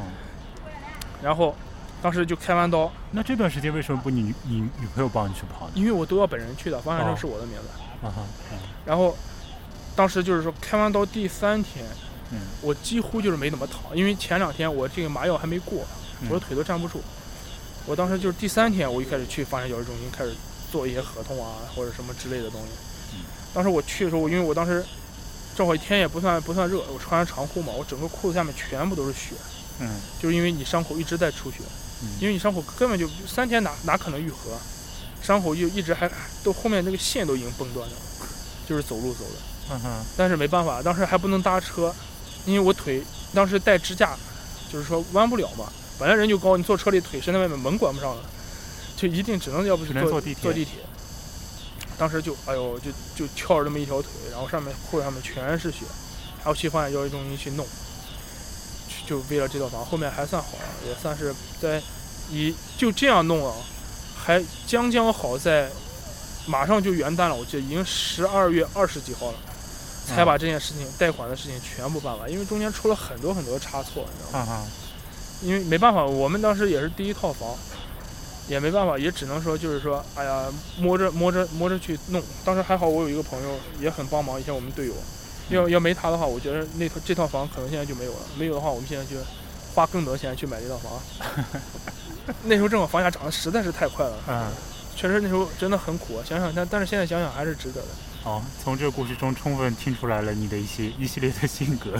然后。当时就开完刀，那这段时间为什么不你你女朋友帮你去跑呢？因为我都要本人去的，房产证是我的名字。啊哈。然后，当时就是说开完刀第三天，嗯，我几乎就是没怎么躺，因为前两天我这个麻药还没过，我的腿都站不住。我当时就是第三天，我一开始去房产交易中心开始做一些合同啊，或者什么之类的东西。嗯。当时我去的时候，因为我当时正好天也不算不算热，我穿着长裤嘛，我整个裤子下面全部都是血。嗯。就是因为你伤口一直在出血。因为你伤口根本就三天哪哪可能愈合，伤口就一直还都后面那个线都已经崩断了，就是走路走的。嗯哼。但是没办法，当时还不能搭车，因为我腿当时带支架，就是说弯不了嘛。本来人就高，你坐车里腿伸在外面门关不上了，就一定只能要不就坐地铁。坐地铁。当时就哎呦就就翘着这么一条腿，然后上面裤子上面全是血，还要去房产交易中心去弄。就为了这套房，后面还算好，也算是在，以就这样弄啊，还将将好在，马上就元旦了，我记得已经十二月二十几号了，才把这件事情贷款的事情全部办完，因为中间出了很多很多差错，你知道吗？因为没办法，我们当时也是第一套房，也没办法，也只能说就是说，哎呀，摸着摸着摸着去弄。当时还好，我有一个朋友也很帮忙，以前我们队友。要要没他的话，我觉得那套这套房可能现在就没有了。没有的话，我们现在就花更多钱去买这套房。那时候正好房价涨得实在是太快了，嗯，确实那时候真的很苦。想想但但是现在想想还是值得的。哦，从这个故事中充分听出来了你的一些 一系列的性格。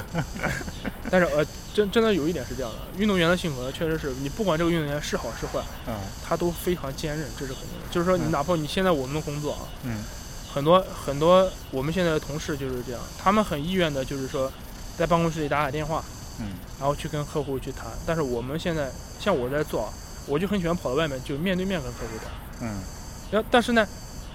但是呃，真真的有一点是这样的，运动员的性格确实是你不管这个运动员是好是坏，嗯，他都非常坚韧，这是肯定的。就是说你哪怕你现在我们的工作啊，嗯。很多很多，我们现在的同事就是这样，他们很意愿的，就是说，在办公室里打打电话，嗯，然后去跟客户去谈。但是我们现在，像我在做，我就很喜欢跑到外面，就面对面跟客户谈，嗯，然后但是呢，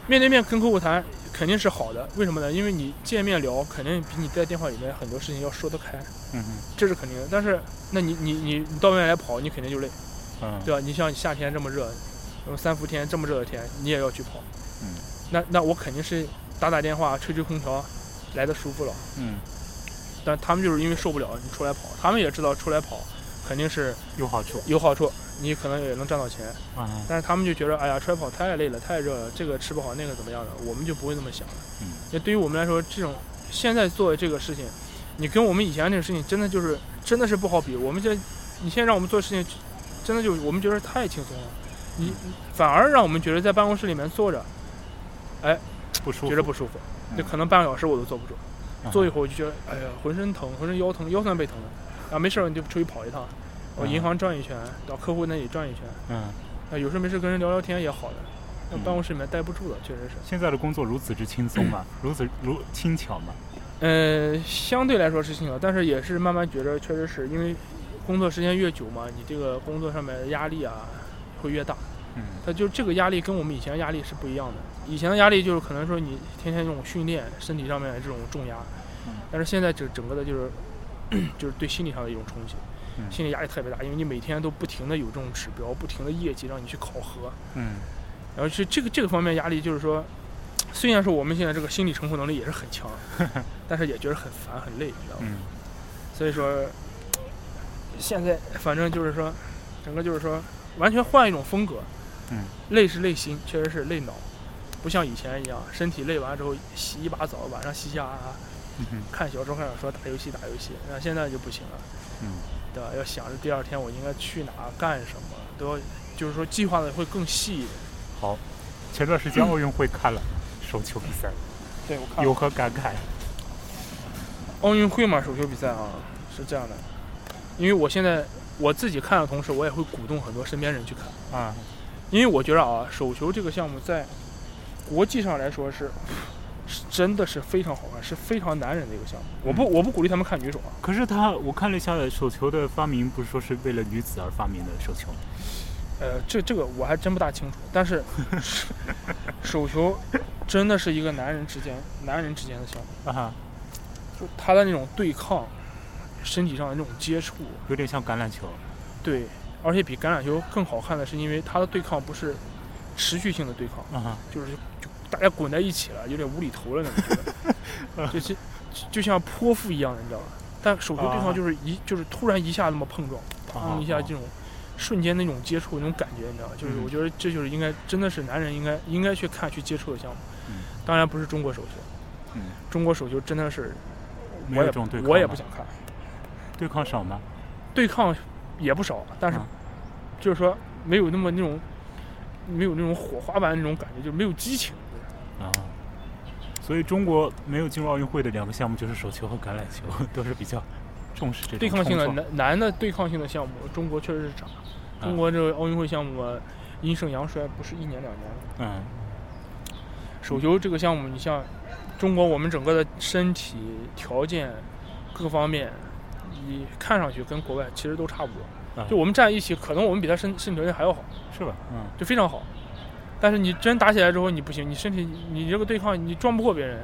面对面跟客户谈肯定是好的，为什么呢？因为你见面聊，肯定比你在电话里面很多事情要说得开，嗯这是肯定的。但是，那你你你你到外面来跑，你肯定就累，嗯，对吧？你像夏天这么热，三伏天这么热的天，你也要去跑，嗯。那那我肯定是打打电话、吹吹空调，来的舒服了。嗯。但他们就是因为受不了你出来跑，他们也知道出来跑肯定是有好处，有好处，你可能也能赚到钱。啊。但是他们就觉得，哎呀，出来跑太累了，太热了，这个吃不好，那个怎么样的，我们就不会这么想。嗯。那对于我们来说，这种现在做的这个事情，你跟我们以前那个事情，真的就是真的是不好比。我们这，你现在让我们做事情，真的就我们觉得太轻松了。你反而让我们觉得在办公室里面坐着。哎，不舒服，觉得不舒服，就可能半个小时我都坐不住，坐一会儿我就觉得，哎呀，浑身疼，浑身腰疼，腰酸背疼的。啊，没事儿你就出去跑一趟，我银行转一圈，到客户那里转一圈。嗯。啊，有事没事跟人聊聊天也好的，那办公室里面待不住了，确实是。现在的工作如此之轻松嘛，如此如轻巧嘛。呃，相对来说是轻巧，但是也是慢慢觉着，确实是因为工作时间越久嘛，你这个工作上面的压力啊会越大。嗯。他就这个压力跟我们以前压力是不一样的。以前的压力就是可能说你天天这种训练，身体上面这种重压，但是现在整整个的就是 就是对心理上的一种冲击，心理压力特别大，因为你每天都不停的有这种指标，不停的业绩让你去考核，嗯，然后是这个这个方面压力就是说虽然说我们现在这个心理承受能力也是很强，但是也觉得很烦很累，你知道吗？嗯所以说，现在反正就是说，整个就是说，完全换一种风格。嗯，累是累心，确实是累脑，不像以前一样，身体累完之后洗一把澡，晚上嘻嘻哈哈，嗯看小说看小说，打游戏打游戏。那现在就不行了，嗯对吧？要想着第二天我应该去哪干什么，都要就是说计划的会更细一点。好，前段时间奥运会看了手球比赛，对我看有何感慨？奥运会嘛，手球比赛啊，是这样的，因为我现在我自己看的同时，我也会鼓动很多身边人去看。啊，因为我觉得啊，手球这个项目在国际上来说是是真的是非常好看，是非常男人的一个项目。我不我不鼓励他们看女手啊，可是他我看了一下手球的发明，不是说是为了女子而发明的手球？呃，这这个我还真不大清楚。但是 手球真的是一个男人之间男人之间的项目，啊哈，就他的那种对抗，身体上的那种接触，有点像橄榄球。对，而且比橄榄球更好看的是，因为他的对抗不是持续性的对抗。啊，就是就大家滚在一起了，有点无厘头了那种觉，就是就就像泼妇一样的，你知道吧？但手球对抗就是一就是突然一下那么碰撞，啊砰一下这种瞬间那种接触那种感觉，你知道吧？就是嗯我觉得这就是应该真的是男人应该应该去看去接触的项目嗯。当然不是中国手球，嗯，中国手球真的是我也我也不想看，对抗少吗？对抗也不少，但是啊就是说没有那么那种没有那种火花般那种感觉，就没有激情。啊，所以中国没有进入奥运会的两个项目就是手球和橄榄球，都是比较重视这种对抗性的男男的对抗性的项目，中国确实是差。中国这个奥运会项目啊，阴盛阳衰，不是一年两年了。嗯手球这个项目，你像中国，我们整个的身体条件各方面，你看上去跟国外其实都差不多。啊就我们站一起，可能我们比他身身体条件还要好，是吧？嗯就非常好。但是你真打起来之后，你不行，你身体你这个对抗你撞不过别人，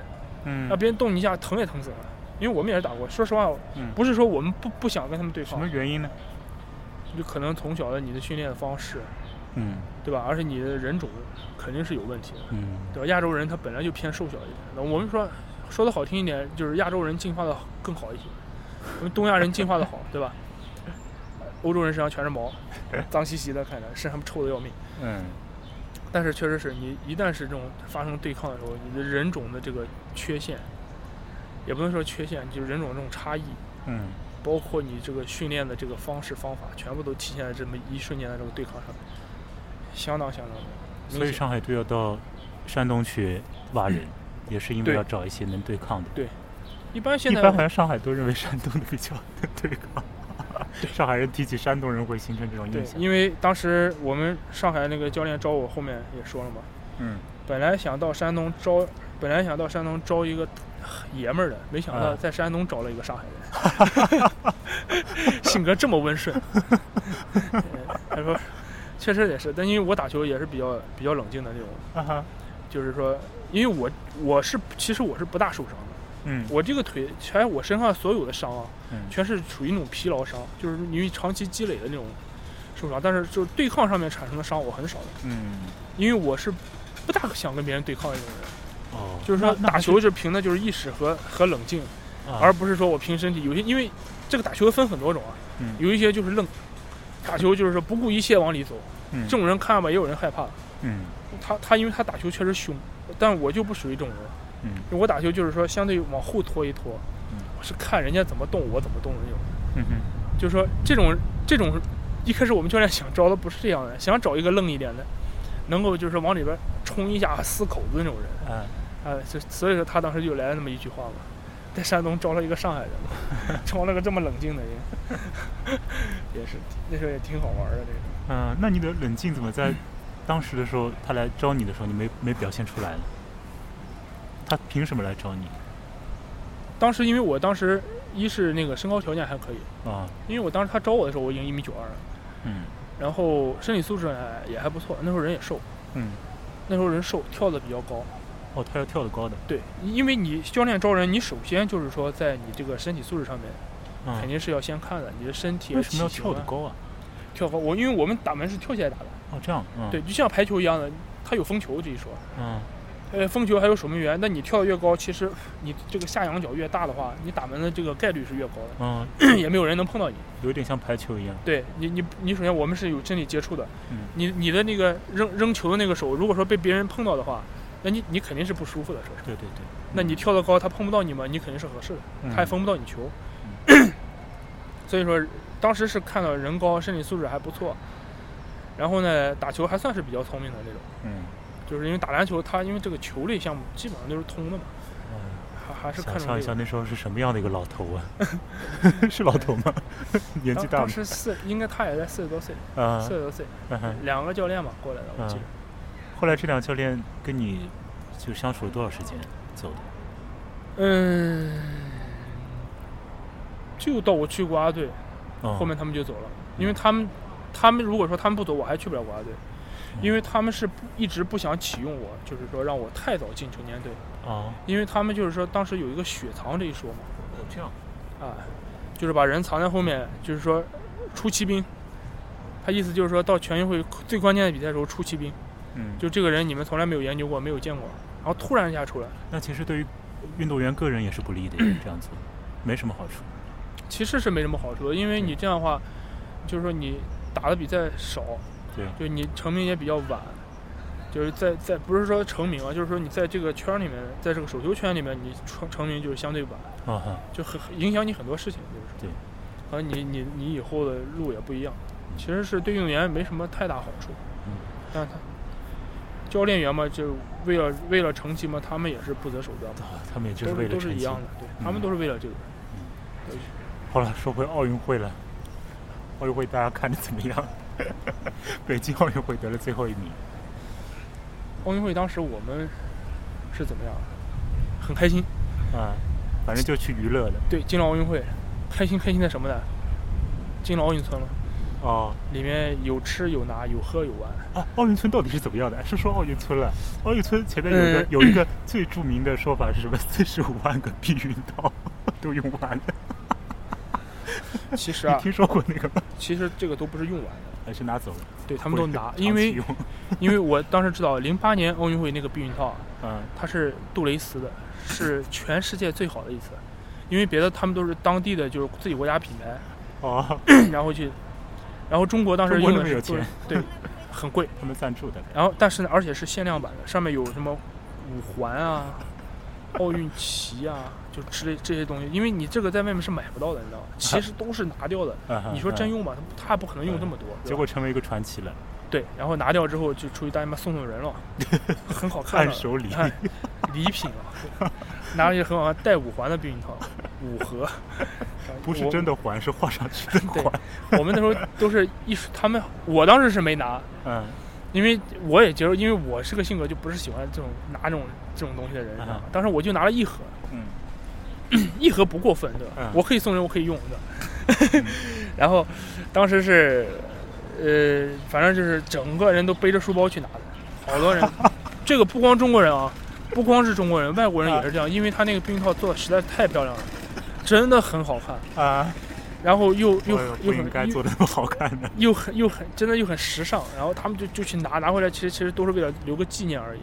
嗯让别人动你一下，疼也疼死了。因为我们也是打过，说实话，嗯，不是说我们不不想跟他们对抗什么，原因呢？就可能从小的你的训练方式，嗯对吧？而且你的人种肯定是有问题的，嗯对吧？亚洲人他本来就偏瘦小一点，那我们说说的好听一点，就是亚洲人进化的更好一些，我们东亚人进化的好，对吧？欧洲人身上全是毛，脏兮兮的，看着身上臭的要命。嗯但是确实是你一旦是这种发生对抗的时候，你的人种的这个缺陷，也不能说缺陷，就是人种这种差异，嗯包括你这个训练的这个方式方法，全部都体现在这么一瞬间的这个对抗上面，相当相当的。所以上海队要到山东去挖人，也是因为要找一些能对抗的。对一般现在一般好像上海都认为山东的比较能对抗。上海人提起山东人会形成这种印，象。因为当时我们上海那个教练招我，后面也说了嘛，嗯。本来想到山东招，本来想到山东招一个 爷们儿的，没想到啊在山东招了一个上海人，性格这么温顺。对他说，确实也是，但因为我打球也是比较比较冷静的那种，啊哈。就是说，因为我我是其实我是不大受伤的，嗯我这个腿全我身上所有的伤啊，嗯全是属于那种疲劳伤，就是因为长期积累的那种受伤，但是就是对抗上面产生的伤我很少的，嗯因为我是不大想跟别人对抗的那种人。哦，就是说打球是凭的就是意识和和冷静，啊而不是说我凭身体。有些因为这个打球分很多种啊，嗯有一些就是愣，打球就是说不顾一切往里走，嗯这种人看吧也有人害怕。嗯他他因为他打球确实凶，但我就不属于这种人。嗯我打球就是说相对往后拖一拖，嗯我是看人家怎么动我怎么动的那种。嗯哼就是说这种这种，一开始我们教练想招的不是这样的，想找一个愣一点的，能够就是往里边冲一下撕口子那种人。啊啊，就所以说他当时就来了那么一句话嘛，在山东招了一个上海人嘛，招了个这么冷静的人，也是那时候也挺好玩的这个。嗯，那你的冷静怎么在当时的时候他来招你的时候你没没表现出来呢？他凭什么来找你当时因为我当时一是那个身高条件还可以，啊？因为我当时他招我的时候我已经一米九二了，嗯然后身体素质也还不错，那时候人也瘦，嗯那时候人瘦，跳得比较高。哦，他要跳得高的，对，因为你教练招人，你首先就是说在你这个身体素质上面肯嗯，定是要先看的，你的身体啊为什么要跳得高啊？跳高，我因为我们打门是跳起来打的，哦，这样，嗯，对，就像排球一样的，它有风球这一说。嗯呃，风球还有守门员，那你跳得越高，其实你这个下仰角越大的话，你打门的这个概率是越高的嗯，的，也没有人能碰到你。有点像排球一样。对你，你你首先我们是有身体接触的，嗯你你的那个扔扔球的那个手，如果说被别人碰到的话，那你你肯定是不舒服的，是不是？对对对。那你跳得高，他碰不到你嘛，你肯定是合适的，嗯他也封不到你球。所以说，当时是看到人高，身体素质还不错，然后呢，打球还算是比较聪明的那种，嗯，就是因为打篮球，它因为这个球类项目基本上都是通的嘛，嗯还还是看想象一下。那时候是什么样的一个老头啊？是老头吗？年纪大吗？时四应该他也在四十多岁，啊四十多岁，两个教练嘛过来的，我记得。后来这两个教练跟你就相处了多少时间走的？嗯，就到我去国家队，哦后面他们就走了，因为他们，他们如果说他们不走，我还去不了国家队，因为他们是不一直不想启用我，就是说让我太早进成年队，啊。因为他们就是说当时有一个雪藏这一说嘛，哦这样。啊，就是把人藏在后面，就是说出骑兵，他意思就是说到全运会最关键的比赛的时候出骑兵，嗯，就这个人你们从来没有研究过，没有见过，然后突然一下出来，那其实对于运动员个人也是不利的，这样做没什么好处。其实是没什么好处的，因为你这样的话，就是说你打的比赛少，对，就你成名也比较晚，就是在在不是说成名啊，就是说你在这个圈儿里面，在这个手球圈里面，你成成名就是相对晚，啊哈，就很很影响你很多事情，就是。对，和你你你以后的路也不一样，其实是对运动员没什么太大好处，嗯，但是他教练员嘛，就为了为了成绩嘛，他们也是不择手段嘛，啊他们也就是为了都是一样的，对他们嗯都是为了这个。好了，说回奥运会了，奥运会大家看的怎么样？北京奥运会得了最后一名，奥运会当时我们是怎么样？很开心，啊，反正就去娱乐的。对，进了奥运会，开心开心的什么呢？进了奥运村了，哦，里面有吃有拿有喝有玩。啊，奥运村到底是怎么样的？是说奥运村了？奥运村前面有一个、嗯有一个最著名的说法是什么？四十五万个避孕套 都用完了。其实你啊，听说过那个吗？其实这个都不是用完的，还是拿走了？对他们都拿，因为 因为我当时知道零八年奥运会那个避孕套啊，嗯。它是杜蕾斯的，是全世界最好的一次，因为别的他们都是当地的就是自己国家品牌，哦，然后去，然后中国当时用的是有钱对，很贵，他们赞助的。然后但是呢，而且是限量版的，上面有什么五环啊、奥运旗啊，就之类这些东西，因为你这个在外面是买不到的，你知道吗？其实都是拿掉的。你说真嗯用吧，他他不可能用这么多。结果成为一个传奇了，对，然后拿掉之后就出去大家妈送送人了，很好看的伴手礼。看礼品啊，拿了一个很好看带五环的避孕套，五盒，不是真的环，是画上去的对环。我们那时候都是一他们，我当时是没拿，嗯因为我也觉得，因为我是个性格就不是喜欢这种拿这种这种东西的人，你知道吗啊当时我就拿了一盒，嗯 一盒不过分，对吧？嗯我可以送人，我可以用的。然后当时是，呃，反正就是整个人都背着书包去拿的，好多人。这个不光中国人啊，不光是中国人，外国人也是这样，因为他那个避孕套做的实在太漂亮了，真的很好看，啊，然后又又又很又该做的那么好看的。又很又很真的又很时尚，然后他们就就去拿拿回来，其实其实都是为了留个纪念而已。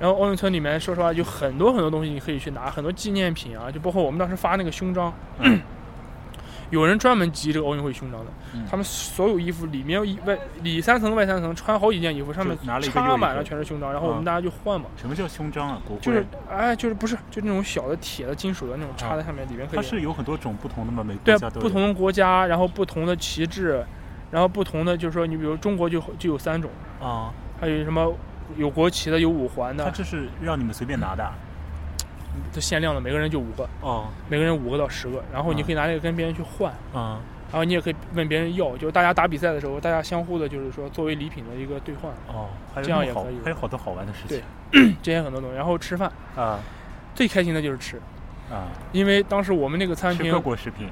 然后奥运村里面，说实话，有很多很多东西你可以去拿，很多纪念品啊，就包括我们当时发那个胸章，嗯。有人专门集这个奥运会胸章的，嗯。他们所有衣服里面外里三层外三层，穿好几件衣服，上面插满了全是胸章，然后我们嗯大家就换嘛，什么叫胸章啊？国徽？就是哎就是不是就那种小的铁的金属的那种插在上面，里面可以。它是有很多种不同的嘛？对不同的国家，然后不同的旗帜，然后不同的就是说你比如中国就就有三种，啊。还有什么有国旗的，有五环的，他这是让你们随便拿的啊？这限量的，每个人就五个，哦。每个人五个到十个，然后你嗯。可以拿这个跟别人去换，啊然后你也可以问别人要，就是大家打比赛的时候，大家相互的就是说作为礼品的一个兑换，哦，还有这样也可以还有好多好玩的事情。对 这些很多东西。然后吃饭啊。最开心的就是吃，啊，因为当时我们那个餐厅各厅国食品，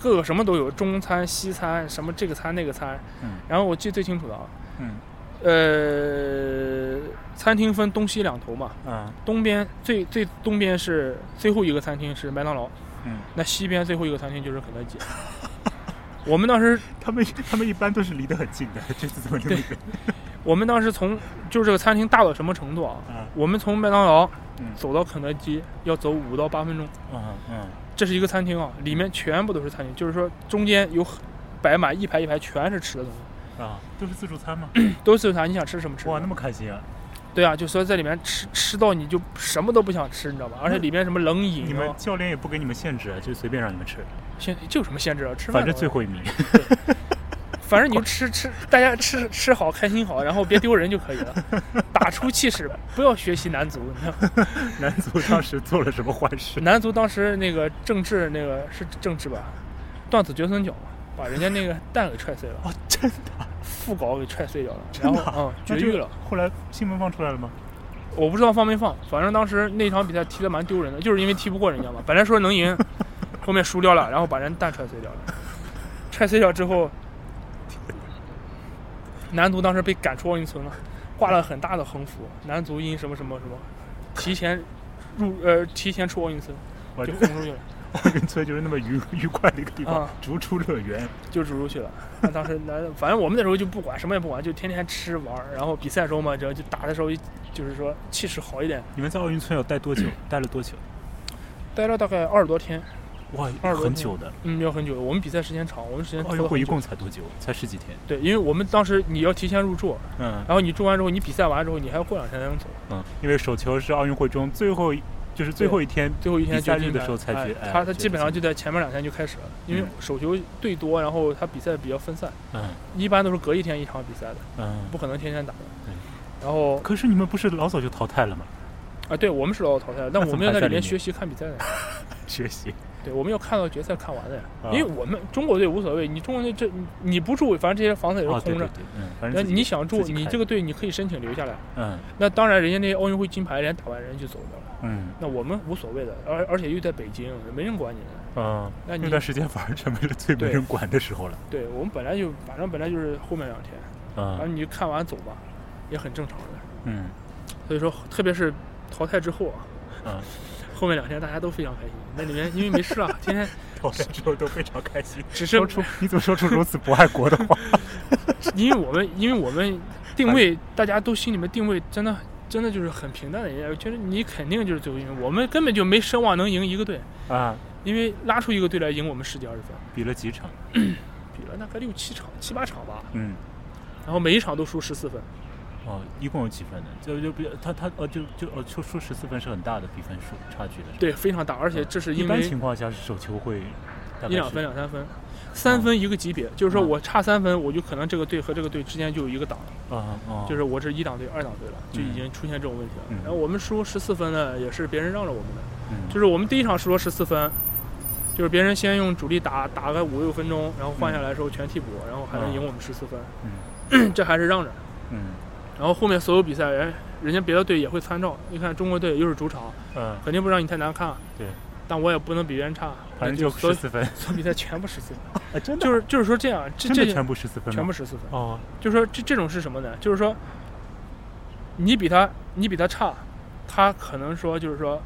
各个什么都有，中餐、西餐，什么这个餐那个餐。嗯。然后我记得最清楚的啊，嗯呃，餐厅分东西两头嘛，啊东边最最东边是最后一个餐厅是麦当劳，嗯，那西边最后一个餐厅就是肯德基。我们当时 他们他们一般都是离得很近的，这次怎么 那么远？我们当时从就是这个餐厅大到什么程度啊？嗯我们从麦当劳嗯走到肯德基要走五到八分钟，嗯嗯这是一个餐厅啊，里面全部都是餐厅，就是说中间有很摆满一排一排全是吃的东西，啊，都是自助餐吗？都是自助餐，你想吃什么吃哇，那么开心啊！对啊，就所以在里面吃吃到你就什么都不想吃，你知道吧？而且里面什么冷饮你们啊，教练也不给你们限制，就随便让你们吃，限这有什么限制啊？吃饭反正最后一名。反正你就吃吃，大家吃吃好开心好，然后别丢人就可以了，打出气势，不要学习男足。男足当时做了什么坏事？男足当时那个郑智那个是郑智吧，断子绝孙脚嘛，把人家那个蛋给踹碎了，哦，真的啊？副稿给踹碎掉了，然后嗯绝育了。后来新闻放出来了吗？我不知道放没放，反正当时那场比赛踢得蛮丢人的，就是因为踢不过人家嘛。本来说能赢，后面输掉了，然后把人蛋踹碎掉了。踹碎掉之后，男足当时被赶出奥运村了，挂了很大的横幅，男足因什么什么什么，提前入呃提前出奥运村，就轰出去了，奥运村就是那么愉愉快的一个地方啊，逐出乐园。就逐出去了。那当时那，反正我们那时候就不管什么也不管，就天天吃玩儿，然后比赛时候嘛，只要就打的时候就是说气势好一点，你们在奥运村要待多久？待了多久？待了大概二十多天。哇，二十多天很久的。嗯，要很久。我们比赛时间长，我们时间奥运会一共才多久？才十几天。对，因为我们当时你要提前入住，嗯然后你住完之后，你比赛完之后，你还要过两天才能走。嗯，因为手球是奥运会中最后一，就是最后一天。最后一天比赛日的决定哎时候才决哎他他基本上就在前面两天就开始了，因为嗯手球队多，然后他比赛比较分散，嗯一般都是隔一天一场比赛的，嗯。不可能天天打的对。然后可是你们不是老早就淘汰了吗？啊，对我们是老早淘汰了，但我们要在里面在里面学习看比赛的。学习。对，我们要看到决赛看完的呀，啊因为我们中国队无所谓，你中国队这你你不住，反正这些房子也是空着。对对，嗯，反那正你想住，你这个队你可以申请留下来。嗯那当然，人家那些奥运会金牌，人家打完人就走掉了。嗯那我们无所谓的，而而且又在北京，没人管你的。嗯，那你那段时间反而成为了最没人管的时候了。对我们本来就，反正本来就是后面两天，然后嗯你就看完走吧，也很正常的。嗯所以说，特别是淘汰之后啊，嗯，后面两天大家都非常开心。那里面因为没事啊，天天淘汰之后都非常开心。只是说出你怎么说出如此不爱国的话？因为我们因为我们定位，大家都心里面定位真的真的就是很平淡的，人家觉得你肯定就是最后一名，我们根本就没奢望能赢一个队，啊，因为拉出一个队来赢我们十几二十分，比了几场？比了大概六七场、七八场吧，嗯，然后每一场都输十四分。哦，一共有几分呢？就就比他他呃就就呃就输十四分是很大的比分数差距的。对，非常大，而且这是一般情况下是手球会一两分、两三分，三分一个级别，就是说嗯我差三分，我就可能这个队和这个队之间就有一个档了，啊啊，就是我是一档队、二档队了，就已经出现这种问题了嗯。然后我们输十四分呢，也是别人让着我们的，嗯就是我们第一场输了十四分，就是别人先用主力打打个五六分钟，然后换下来的时候全替补，然后还能赢我们十四分，这还是让着。嗯然后后面所有比赛，人，人家别的队也会参照。你看中国队又是主场，嗯，肯定不让你太难看。对。但我也不能比别人差，反正就所有十四分，所有比赛全部十四分，啊，真的就是就是说这样，这这全部十四分，全部十四分。哦，就是说这这种是什么呢？就是说，你比他你比他差，他可能说就是说，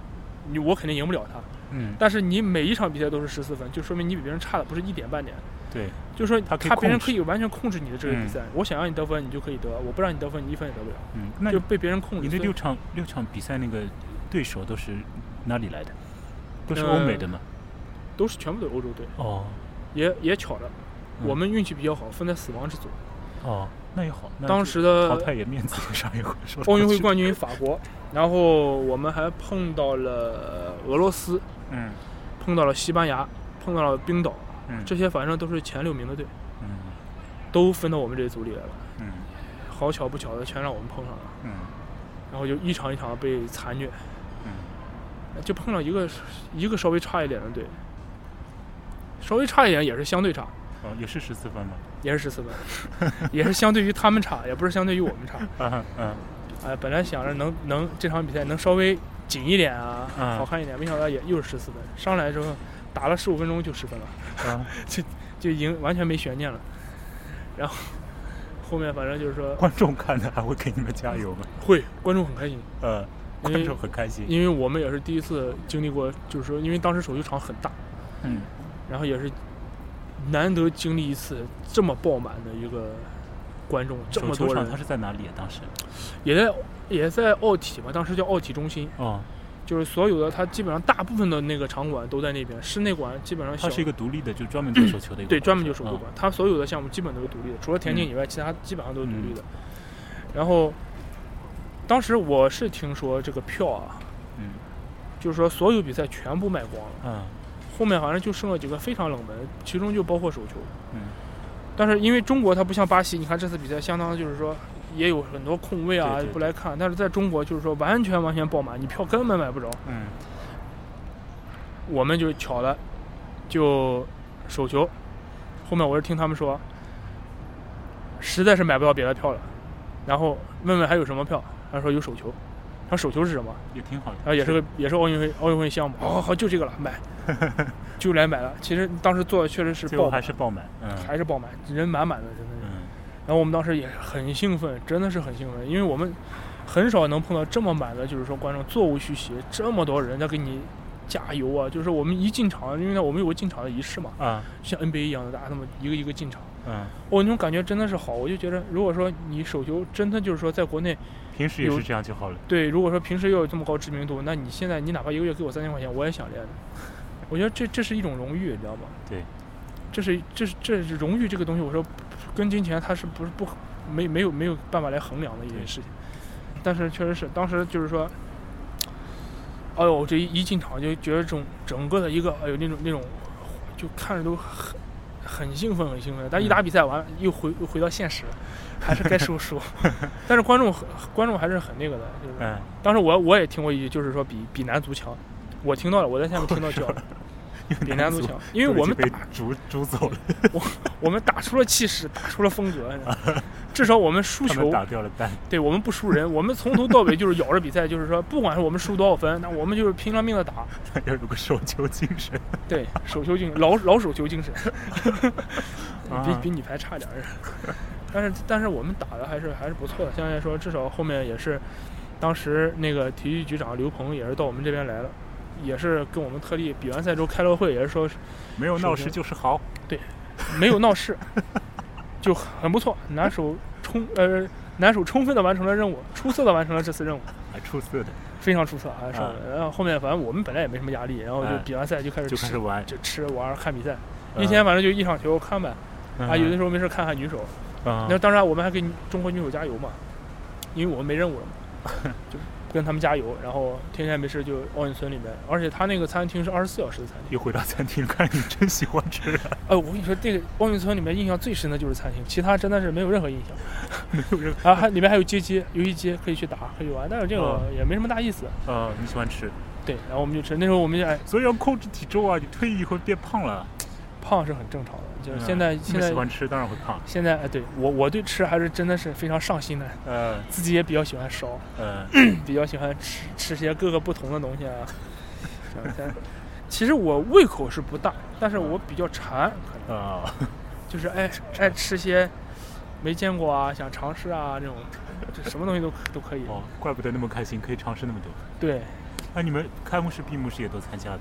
你我肯定赢不了他。嗯，但是你每一场比赛都是十四分，就说明你比别人差的不是一点半点。对，就是说他别人可以完全控制你的这个比嗯赛，我想让你得分你就可以得，我不让你得分你一分也得不了，嗯，那就被别人控制。你那六场六场比赛那个对手都是哪里来的？都是呃欧美的吗？都是全部都是欧洲队，哦也也巧了，嗯我们运气比较好，分在死亡之组。哦，那也好。那当时的淘汰也面子也上一回说奥运会冠军法国，然后我们还碰到了俄罗斯，嗯碰到了西班牙，碰到了冰岛，嗯这些反正都是前六名的队，嗯都分到我们这组里来了。嗯好巧不巧的，全让我们碰上了，嗯然后就一场一场被残虐，嗯就碰上一个一个稍微差一点的队，稍微差一点也是相对差，哦，也是十四分吗？也是十四分，也是相对于他们差，也不是相对于我们差。哎，本来想着能能这场比赛能稍微紧一点啊，嗯好看一点，没想到也又是十四分。上来之后打了十五分钟就十分了，啊，就就已经完全没悬念了。然后后面反正就是说观众看的还会给你们加油吗？会观众很开心，呃，观众很开心。因为我们也是第一次经历过，就是说因为当时手球场很大，嗯然后也是难得经历一次这么爆满的一个观众，这么多人场它，是在哪里啊？当时？也在也在奥体嘛，当时叫奥体中心，哦，就是所有的它基本上大部分的那个场馆都在那边，室内馆基本上小它是一个独立的，就专门做手球的一个。对专门就手球嗯馆，它所有的项目基本都是独立的，除了田径以外，其他基本上都是独立嗯的。然后当时我是听说这个票啊，嗯就是说所有比赛全部卖光了，嗯后面好像就剩了几个非常冷门，其中就包括手球。嗯但是因为中国它不像巴西，你看这次比赛相当就是说也有很多空位啊对对不来看，但是在中国就是说完全完全爆满，你票根本买不着。嗯我们就巧了，就手球，后面我是听他们说，实在是买不到别的票了，然后问问还有什么票，他说有手球，他说手球是什么？也挺好的。然后也是个也是奥运会奥运会项目，哦好就这个了，买，就来买了。其实当时做的确实是爆满，还是爆满。嗯还是爆满，人满满的，然后我们当时也很兴奋，真的是很兴奋，因为我们很少能碰到这么满的，就是说观众座无虚席，这么多人在给你加油啊！就是我们一进场，因为呢我们有个进场的仪式嘛，啊就像 NBA 一样的，大家那么一个一个进场，嗯，我、那种感觉真的是好。我就觉得，如果说你手球真的就是说在国内，平时也有是这样就好了。对，如果说平时又有这么高知名度，那你现在你哪怕一个月给我三千块钱，我也想练的。我觉得这这是一种荣誉，你知道吗？对，这是这是这是荣誉这个东西，我说跟金钱它是不是不没没有没有办法来衡量的一件事情。但是确实是当时就是说，哎呦，这一一进场就觉得这种整个的一个哎呦那种那种，就看着都很很兴奋很兴奋。但一打比赛完又回又回到现实，还是该输输。但是观众很观众还是很那个的，就是。嗯，当时我我也听过一句，就是说比比男足强，我听到了，我在下面听到叫了，比男足强，因为我们被打逐逐走了，我我们打出了气势，打出了风格，至少我们输球，打掉了蛋。对我们不输人，我们从头到尾就是咬着比赛，就是说不管是我们输多少分，那我们就是拼了命的打，要有个手球精神。对手球精神老老手球精神，比啊比女排差点儿，但是但是我们打的还是还是不错的，相对来说至少后面也是，当时那个体育局长刘鹏也是到我们这边来了。也是跟我们特地比完赛之后开了会，也是说没有闹事就是好。对没有闹事，就很不错，男手充呃男手充分的完成了任务，出色的完成了这次任务，还出色的，非常出色啊！是吧啊然后后面反正我们本来也没什么压力，然后就哎比完赛就开始就吃开始玩。就吃玩看比赛，嗯。一天反正就一场球看呗嗯。啊，有的时候没事看看女手，啊那当然我们还给中国女手加油嘛，因为我们没任务了嘛，就 跟他们加油，然后天天没事就奥运村里面，而且他那个餐厅是二十四小时的餐厅。又回到餐厅，看你真喜欢吃啊，哎，我跟你说，这个奥运村里面印象最深的就是餐厅，其他真的是没有任何印象。没有任何。啊，还里面还有街机、游戏机可以去打，可以玩，但是这个哦也没什么大意思。嗯，你喜欢吃，对，然后我们就吃，那时候我们就哎，所以要控制体重啊！你退役以后变胖了，胖是很正常的，就是嗯现在、这现在喜欢吃，当然会胖。现在哎，对我我对吃还是真的是非常上心的，呃自己也比较喜欢烧，呃，比较喜欢吃吃些各个不同的东西啊。其实我胃口是不大，但是我比较馋，可能啊，就是爱 爱吃些没见过啊，想尝试啊这种，这什么东西都都可以。哦，怪不得那么开心，可以尝试那么多。对，那你们开幕式、闭幕式也都参加的？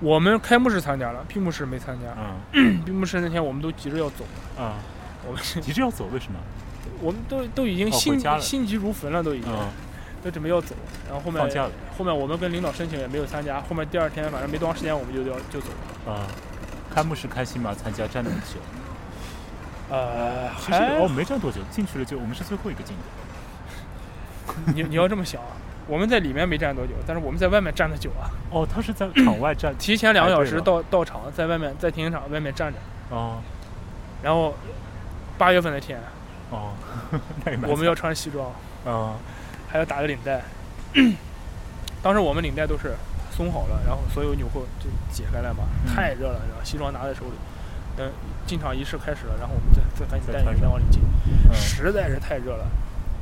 我们开幕式参加了，闭幕式没参加。嗯 闭幕式那天我们都急着要走，啊，我们是，急着要走，为什么？我们都都已经心、心急如焚了，都已经、嗯，都准备要走。然后后面后面我们跟领导申请也没有参加，后面第二天反正没多长时间我们就要就走了。啊，开幕式开心吗？参加站那么久？呃，其实还哦，没站多久，进去了就我们是最后一个进的。你你要这么想啊，我们在里面没站多久，但是我们在外面站的久啊，哦，他是在场外站。提前两个小时到到场，在外面在停车场外面站着，哦。然后八月份的天，哦，我们要穿西装，啊还要打个领带。当时我们领带都是松好了，然后所有纽扣就解开来嘛，嗯。太热了，然后西装拿在手里，等进场仪式开始了，然后我们再再赶紧带领再穿上。带往里进，嗯。实在是太热了，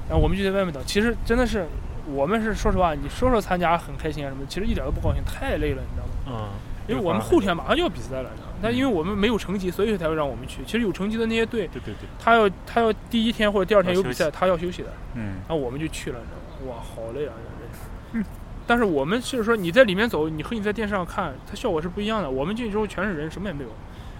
然后我们就在外面等。其实真的是，我们是说实话，你说说参加很开心啊什么，其实一点都不高兴，太累了，你知道吗？嗯，因为我们后天马上就要比赛了？但因为我们没有成绩，所以才会让我们去。其实有成绩的那些队，对对对，他要他要第一天或者第二天有比赛，他要休息的。嗯然后我们就去了，你知道吗？哇，好累啊，真是。但是我们就是说，你在里面走，你和你在电视上看，它效果是不一样的。我们进去之后全是人，什么也没有，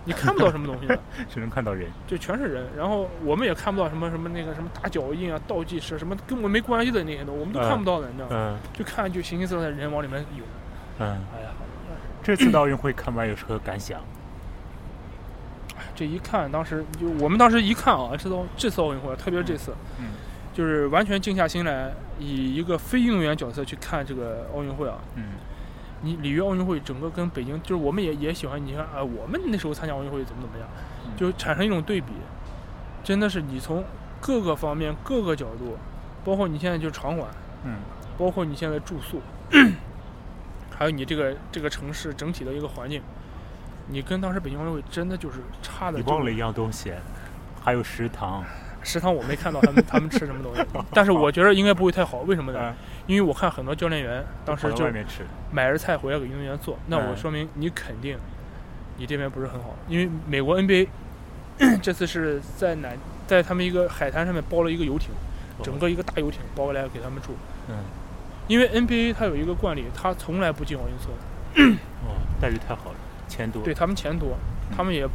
你看不到什么东西的，只能看到人。就全是人。然后我们也看不到什么什么那个什么大脚印啊、倒计时什么跟我没关系的那些东西，我们都看不到的，你知道吗？嗯就看就形形色色的人往里面涌。嗯，哎呀，这次的奥运会看完有何感想？这一看，当时就我们当时一看啊，这次这次奥运会，特别是这次，嗯就是完全静下心来，以一个非运动员角色去看这个奥运会啊。嗯你里约奥运会整个跟北京，就是我们也也喜欢，你看啊、我们那时候参加奥运会怎么怎么样，嗯就产生一种对比，真的是你从各个方面、各个角度，包括你现在就场馆，嗯包括你现在住宿，还有你这个这个城市整体的一个环境，你跟当时北京奥运会真的就是差的。你忘了一样东西，还有食堂。食堂我没看到他们他们吃什么东西，但是我觉得应该不会太好。为什么呢？嗯，因为我看很多教练员当时就。买着菜回来给运动员做，那我嗯说明你肯定你这边不是很好，因为美国 NBA 这次是在南在他们一个海滩上面包了一个游艇，整个一个大游艇包过来给他们住。嗯因为 NBA 它有一个惯例，它从来不进奥运村，哦，待遇太好了，钱多。对他们钱多，嗯他们也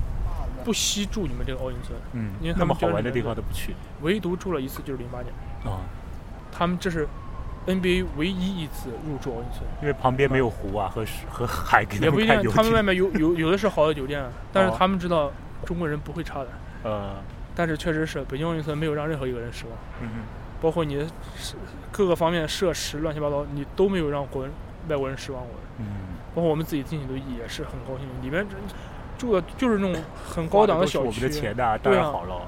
不惜住你们这个奥运村，嗯因为，他们好玩的地方都不去。唯独住了一次就是零八年，哦，他们这是 NBA 唯一一次入住奥运村。因为旁边没有湖啊和和海给他也不一定。他们外面有有有的是好的酒店，啊但是哦他们知道中国人不会差的。呃，但是确实是北京奥运村没有让任何一个人失望，嗯包括你各个方面设施乱七八糟，你都没有让国人外国人失望过。嗯，包括我们自己进去都也是很高兴，里面住的就是那种很高档的小区花的都是我们的，钱呐，当对啊。然好了，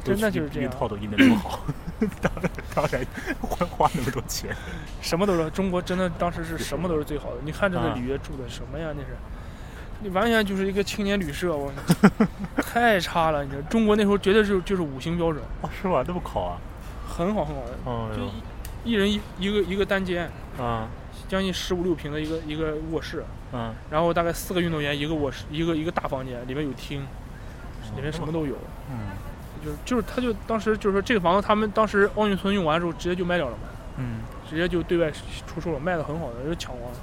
真的就是这样印套都印的那么好，当然当然花花那么多钱。什么都是中国真的当时是什么都是最好的。你看这个啊里约住的什么呀？那是，你完全就是一个青年旅社，我 太差了。你知道中国那时候绝对是就是五星标准，哦，是吧？那么考啊？很好很好的，哦就一一人一一个一个单间，啊将近十五六平的一个一个卧室，嗯，然后大概四个运动员一个卧室，一个一个大房间，里面有厅，里面什么都有。嗯就是就是他就当时就是说这个房子他们当时奥运村用完之后直接就卖掉了嘛，嗯。直接就对外出售了，卖的很好的，就抢光了。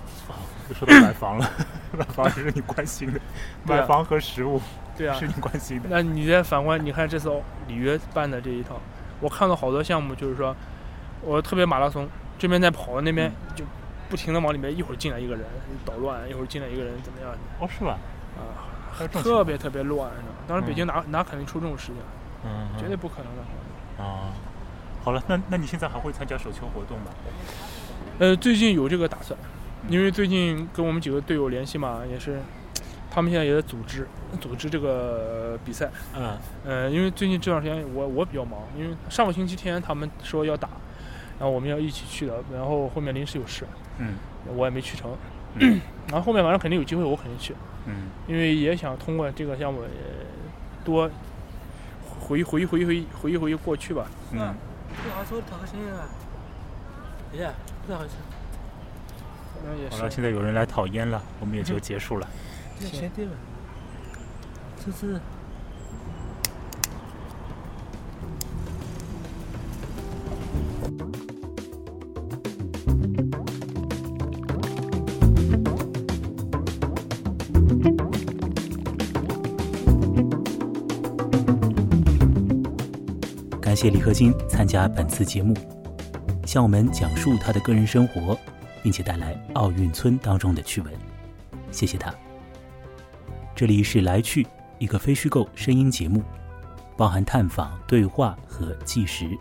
就说到买房了，买房是你关心的，啊买房和食物对啊 是，你关心的。那你再反观，你看这次里约办的这一套，我看到好多项目，就是说，我特别马拉松这边在跑，那边嗯就不停的往里面，一会儿进来一个人捣乱，一会儿进来一个人怎么样哦，是吧？啊，特别特别乱。你知道吗当时北京嗯哪哪肯定出这种事情，嗯，绝对不可能的。啊。好了，那那你现在还会参加手球活动吗？呃，最近有这个打算，嗯因为最近跟我们几个队友联系嘛，也是，他们现在也在组织组织这个比赛。嗯呃，因为最近这段时间我我比较忙，因为上个星期天他们说要打，然后我们要一起去的，然后后面临时有事，嗯我也没去成。嗯 然后后面反正肯定有机会，我肯定去，嗯因为也想通过这个项目也多回忆回忆回忆回忆回忆回忆过去吧。嗯，不好说，讨个！哎呀，不好意思，反正也好了，现在有人来讨烟了，我们也就结束了。这钱对了，这是谢李克金参加本次节目，向我们讲述他的个人生活，并且带来奥运村当中的趣闻。谢谢他。这里是来去一个非虚构声音节目，包含探访、对话和纪实。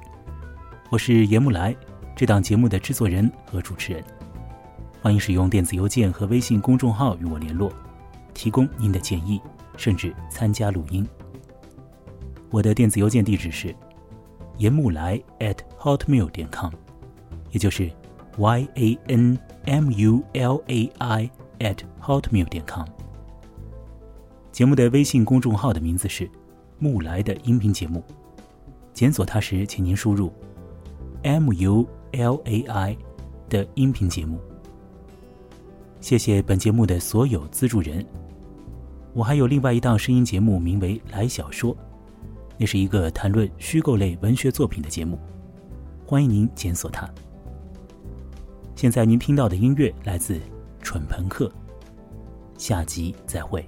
我是严木来，这档节目的制作人和主持人。欢迎使用电子邮件和微信公众号与我联络，提供您的建议，甚至参加录音。我的电子邮件地址是严木来 at hotmail 点 com，也就是 y a n m u l a i at hotmail 点 com。节目的微信公众号的名字是“木来”的音频节目，检索它时，请您输入 “m u l a i” 的音频节目。谢谢本节目的所有资助人。我还有另外一档声音节目，名为《来小说》，那是一个谈论虚构类文学作品的节目，欢迎您检索它。现在您听到的音乐来自蠢朋克，下集再会。